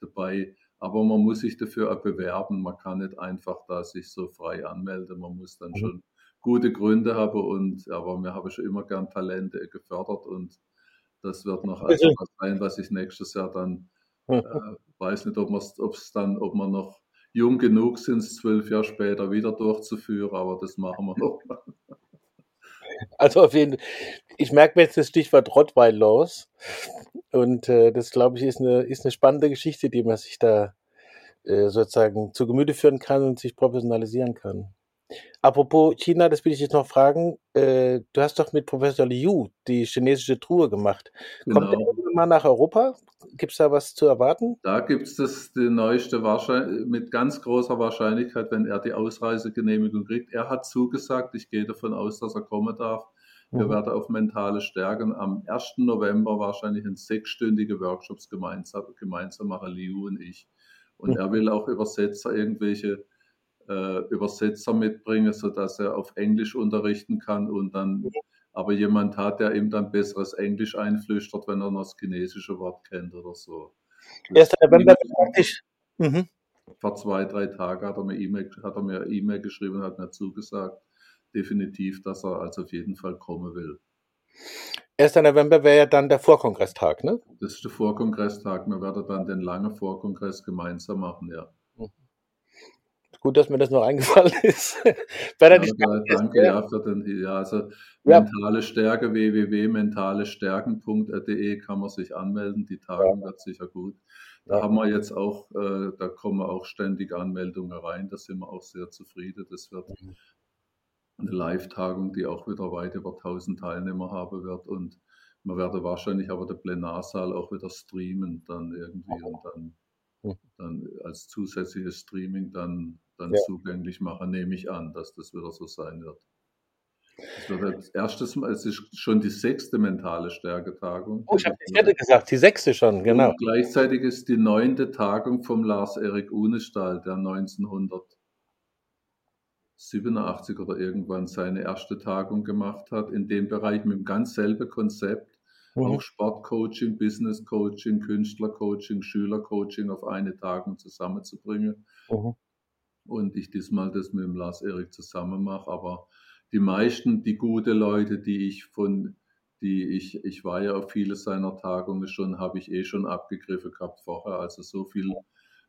dabei. Aber man muss sich dafür auch bewerben. Man kann nicht einfach da sich so frei anmelden. Man muss dann mhm. schon gute Gründe haben. Und, aber mir habe schon immer gern Talente gefördert und das wird noch also was sein, was ich nächstes Jahr dann äh, weiß nicht, ob es dann, ob wir noch jung genug sind, zwölf Jahre später wieder durchzuführen, aber das machen wir noch. Also auf jeden Fall, ich merke mir jetzt das Stichwort Rottweil los. Und äh, das, glaube ich, ist eine, ist eine spannende Geschichte, die man sich da äh, sozusagen zu Gemüte führen kann und sich professionalisieren kann. Apropos China, das will ich jetzt noch fragen. Äh, du hast doch mit Professor Liu die chinesische Truhe gemacht. Genau. Kommt der irgendwann mal nach Europa? Gibt es da was zu erwarten? Da gibt es das die neueste Wahrscheinlichkeit, mit ganz großer Wahrscheinlichkeit, wenn er die Ausreisegenehmigung kriegt. Er hat zugesagt, ich gehe davon aus, dass er kommen darf. Wir mhm. werden auf mentale Stärken am 1. November wahrscheinlich in sechsstündige Workshops gemeinsam, gemeinsam machen, Liu und ich. Und mhm. er will auch Übersetzer irgendwelche äh, Übersetzer mitbringen, sodass er auf Englisch unterrichten kann und dann aber jemand hat, der ihm dann besseres Englisch einflüstert, wenn er noch das chinesische Wort kennt oder so. Erst November praktisch. Mhm. Vor zwei, drei Tagen hat er mir E-Mail, hat er mir E-Mail geschrieben und hat mir zugesagt, definitiv, dass er also auf jeden Fall kommen will. 1. November wäre ja dann der Vorkongresstag, ne? Das ist der Vorkongresstag. Wir werden dann den langen Vorkongress gemeinsam machen, ja. Gut, dass mir das noch eingefallen ist. Bei der ja, danke, ja, für den, ja, also ja. mentale Stärke, www.mentalestärken.de kann man sich anmelden. Die Tagung ja. wird sicher gut. Da ja. haben wir jetzt auch, äh, da kommen auch ständig Anmeldungen rein. Da sind wir auch sehr zufrieden. Das wird mhm. eine Live-Tagung, die auch wieder weit über 1000 Teilnehmer haben wird. Und man werde wahrscheinlich aber den Plenarsaal auch wieder streamen dann irgendwie und dann. Dann als zusätzliches Streaming dann dann ja. zugänglich machen, nehme ich an, dass das wieder so sein wird. Es wird als erstes Mal, es ist schon die sechste mentale Stärketagung. Oh, ich habe die vierte gesagt, die sechste schon, genau. Und gleichzeitig ist die neunte Tagung vom Lars-Erik Unestahl, der 1987 oder irgendwann seine erste Tagung gemacht hat, in dem Bereich mit dem ganz selben Konzept, mhm. auch Sportcoaching, Business Coaching, Künstlercoaching, Schülercoaching auf eine Tagung zusammenzubringen. Mhm und ich diesmal das mit dem Lars Erik zusammen mache. Aber die meisten, die gute Leute, die ich von, die ich, ich war ja auf viele seiner Tagungen schon, habe ich eh schon abgegriffen gehabt vorher. Also so viel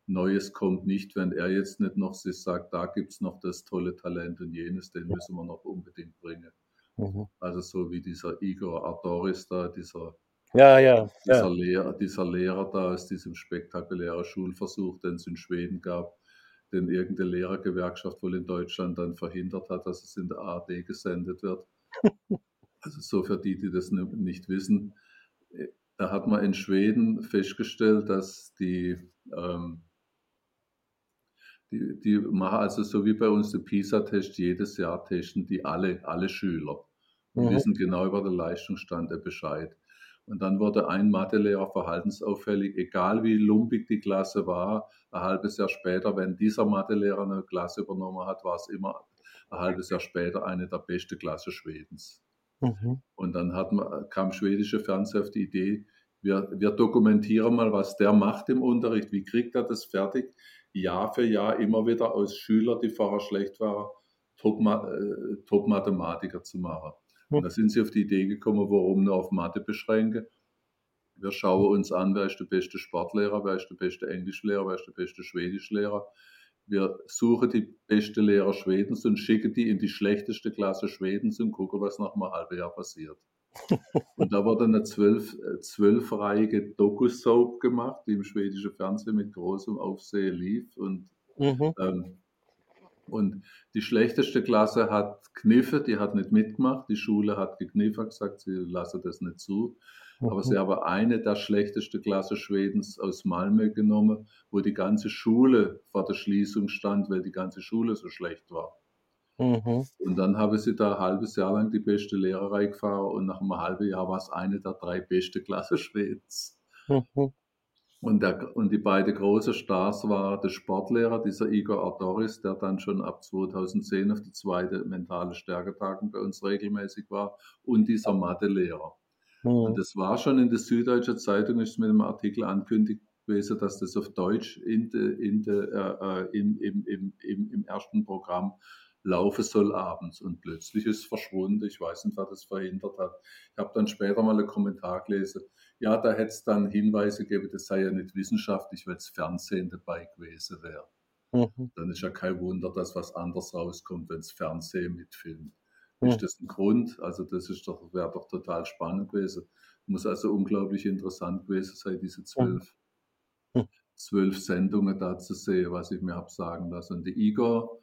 Neues kommt nicht, wenn er jetzt nicht noch sich sagt, da gibt es noch das tolle Talent und jenes, den müssen wir noch unbedingt bringen. Mhm. Also so wie dieser Igor Ardoris da, dieser ja, ja, dieser, ja. Lehrer, dieser Lehrer da aus diesem spektakulären Schulversuch, den es in Schweden gab, den irgendeine Lehrergewerkschaft wohl in Deutschland dann verhindert hat, dass es in der ARD gesendet wird. Also so für die, die das nicht wissen. Äh, da hat man in Schweden festgestellt, dass die, ähm, die, die machen also so wie bei uns der PISA-Test, jedes Jahr testen die alle, alle Schüler. Und mhm. wissen genau über den Leistungsstand Bescheid. Und dann wurde ein Mathelehrer verhaltensauffällig, egal wie lumpig die Klasse war. Ein halbes Jahr später, wenn dieser Mathelehrer eine Klasse übernommen hat, war es immer ein halbes Jahr später eine der besten Klasse Schwedens. Mhm. Und dann man, kam schwedische Fernseher auf die Idee, wir, wir dokumentieren mal, was der macht im Unterricht, wie kriegt er das fertig, Jahr für Jahr immer wieder aus Schülern, die vorher schlecht waren, Top-Mathematiker Top zu machen. Und da sind sie auf die Idee gekommen, warum nur auf Mathe beschränken. Wir schauen uns an, wer ist der beste Sportlehrer, wer ist der beste Englischlehrer, wer ist der beste Schwedischlehrer. Wir suchen die beste Lehrer Schwedens und schicken die in die schlechteste Klasse Schwedens und gucken, was nach einem halben Jahr passiert. Und da wurde eine zwölf, äh, zwölfreihige Doku-Soap gemacht, die im schwedischen Fernsehen mit großem Aufsehen lief. Und, mhm. ähm, und die schlechteste Klasse hat Kniffe, die hat nicht mitgemacht. Die Schule hat gekniffen, gesagt, sie lasse das nicht zu. Aber mhm. sie haben eine der schlechtesten Klasse Schwedens aus Malmö genommen, wo die ganze Schule vor der Schließung stand, weil die ganze Schule so schlecht war. Mhm. Und dann habe sie da ein halbes Jahr lang die beste Lehrerei gefahren und nach einem halben Jahr war es eine der drei beste Klasse Schwedens. Mhm. Und, der, und die beiden großen Stars waren der Sportlehrer, dieser Igor Ardoris, der dann schon ab 2010 auf die zweite mentale Stärketagung bei uns regelmäßig war, und dieser Mathelehrer. Mhm. Und das war schon in der Süddeutschen Zeitung, ist mit einem Artikel ankündigt gewesen, dass das auf Deutsch in de, in de, äh, äh in, im, im, im, im ersten Programm laufen soll abends. Und plötzlich ist es verschwunden. Ich weiß nicht, wer das verhindert hat. Ich habe dann später mal einen Kommentar gelesen. Ja, da hätte es dann Hinweise gegeben, das sei ja nicht wissenschaftlich, weil es Fernsehen dabei gewesen wäre. Mhm. Dann ist ja kein Wunder, dass was anderes rauskommt, wenn es Fernsehen mitfilmt. Mhm. Ist das ein Grund? Also das ist doch, wäre doch total spannend gewesen. Muss also unglaublich interessant gewesen sein, diese zwölf, mhm. zwölf Sendungen da zu sehen, was ich mir habe sagen lassen. Und die Igor,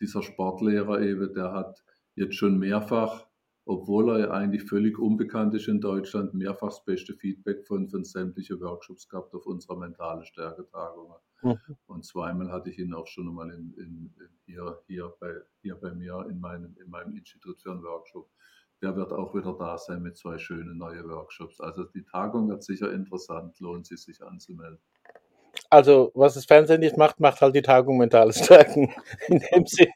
dieser Sportlehrer eben, der hat jetzt schon mehrfach, obwohl er eigentlich völlig unbekannt ist in Deutschland, mehrfach das beste Feedback von, von sämtlichen Workshops gehabt auf unserer mentale Stärketagungen. Mhm. Und zweimal hatte ich ihn auch schon mal in, in, in hier, hier, bei, hier bei mir in meinem, in meinem Institut für einen Workshop. Der wird auch wieder da sein mit zwei schönen neuen Workshops. Also die Tagung wird sicher interessant, lohnt sich, sich anzumelden. Also, was das Fernsehen nicht macht, macht halt die Tagung mentales Stärken. In dem Sinn.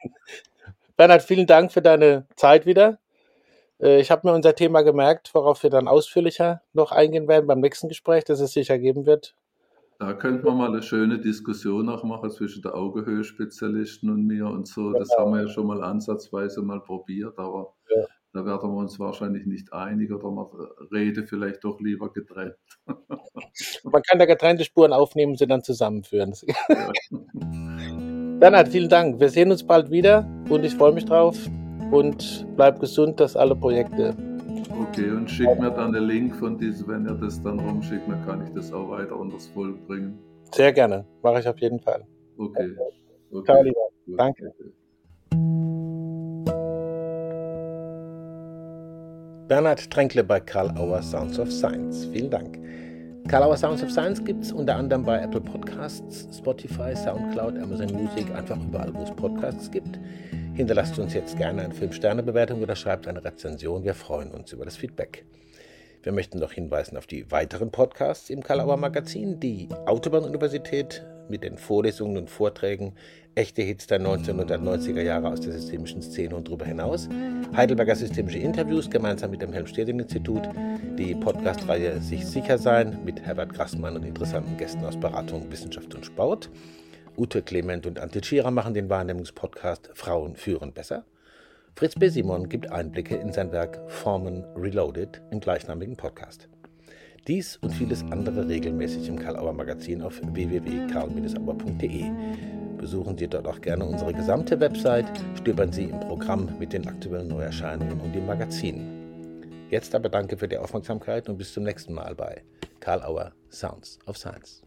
Bernhard, vielen Dank für deine Zeit wieder. Äh, ich habe mir unser Thema gemerkt, worauf wir dann ausführlicher noch eingehen werden beim nächsten Gespräch, das es sicher geben wird. Da könnte man mal eine schöne Diskussion auch machen zwischen der Augenhöhe-Spezialisten und mir und so. Das genau. haben wir ja schon mal ansatzweise mal probiert, aber ja. Da werden wir uns wahrscheinlich nicht einig oder man rede vielleicht doch lieber getrennt. Man kann da getrennte Spuren aufnehmen und sie dann zusammenführen. Ja. Bernhard, vielen Dank. Wir sehen uns bald wieder und ich freue mich drauf. Und bleib gesund, dass alle Projekte. Okay, und schick mir dann den Link von diesem, wenn ihr das dann rumschickt, dann kann ich das auch weiter unter das Volk bringen. Sehr gerne, mache ich auf jeden Fall. Okay. okay. Ciao, lieber. Danke. Bernhard Tränkle bei Karl Auer Sounds of Science. Vielen Dank. Karl Auer Sounds of Science gibt es unter anderem bei Apple Podcasts, Spotify, Soundcloud, Amazon Music, einfach überall, wo es Podcasts gibt. Hinterlasst uns jetzt gerne eine 5-Sterne-Bewertung oder schreibt eine Rezension. Wir freuen uns über das Feedback. Wir möchten noch hinweisen auf die weiteren Podcasts im Karl Auer Magazin, die Autobahn-Universität mit den Vorlesungen und Vorträgen echte Hits der 1990er Jahre aus der systemischen Szene und darüber hinaus, Heidelberger Systemische Interviews gemeinsam mit dem Helmstedin-Institut, die Podcast-Reihe Sich sicher sein mit Herbert Grassmann und interessanten Gästen aus Beratung, Wissenschaft und Sport. Ute Clement und Ante Tschira machen den Wahrnehmungspodcast Frauen führen besser. Fritz B. Simon gibt Einblicke in sein Werk Formen Reloaded im gleichnamigen Podcast. Dies und vieles andere regelmäßig im Karl-Auer Magazin auf www.karl-auer.de. Besuchen Sie dort auch gerne unsere gesamte Website, stöbern Sie im Programm mit den aktuellen Neuerscheinungen und dem Magazin. Jetzt aber danke für die Aufmerksamkeit und bis zum nächsten Mal bei Karl Auer Sounds of Science.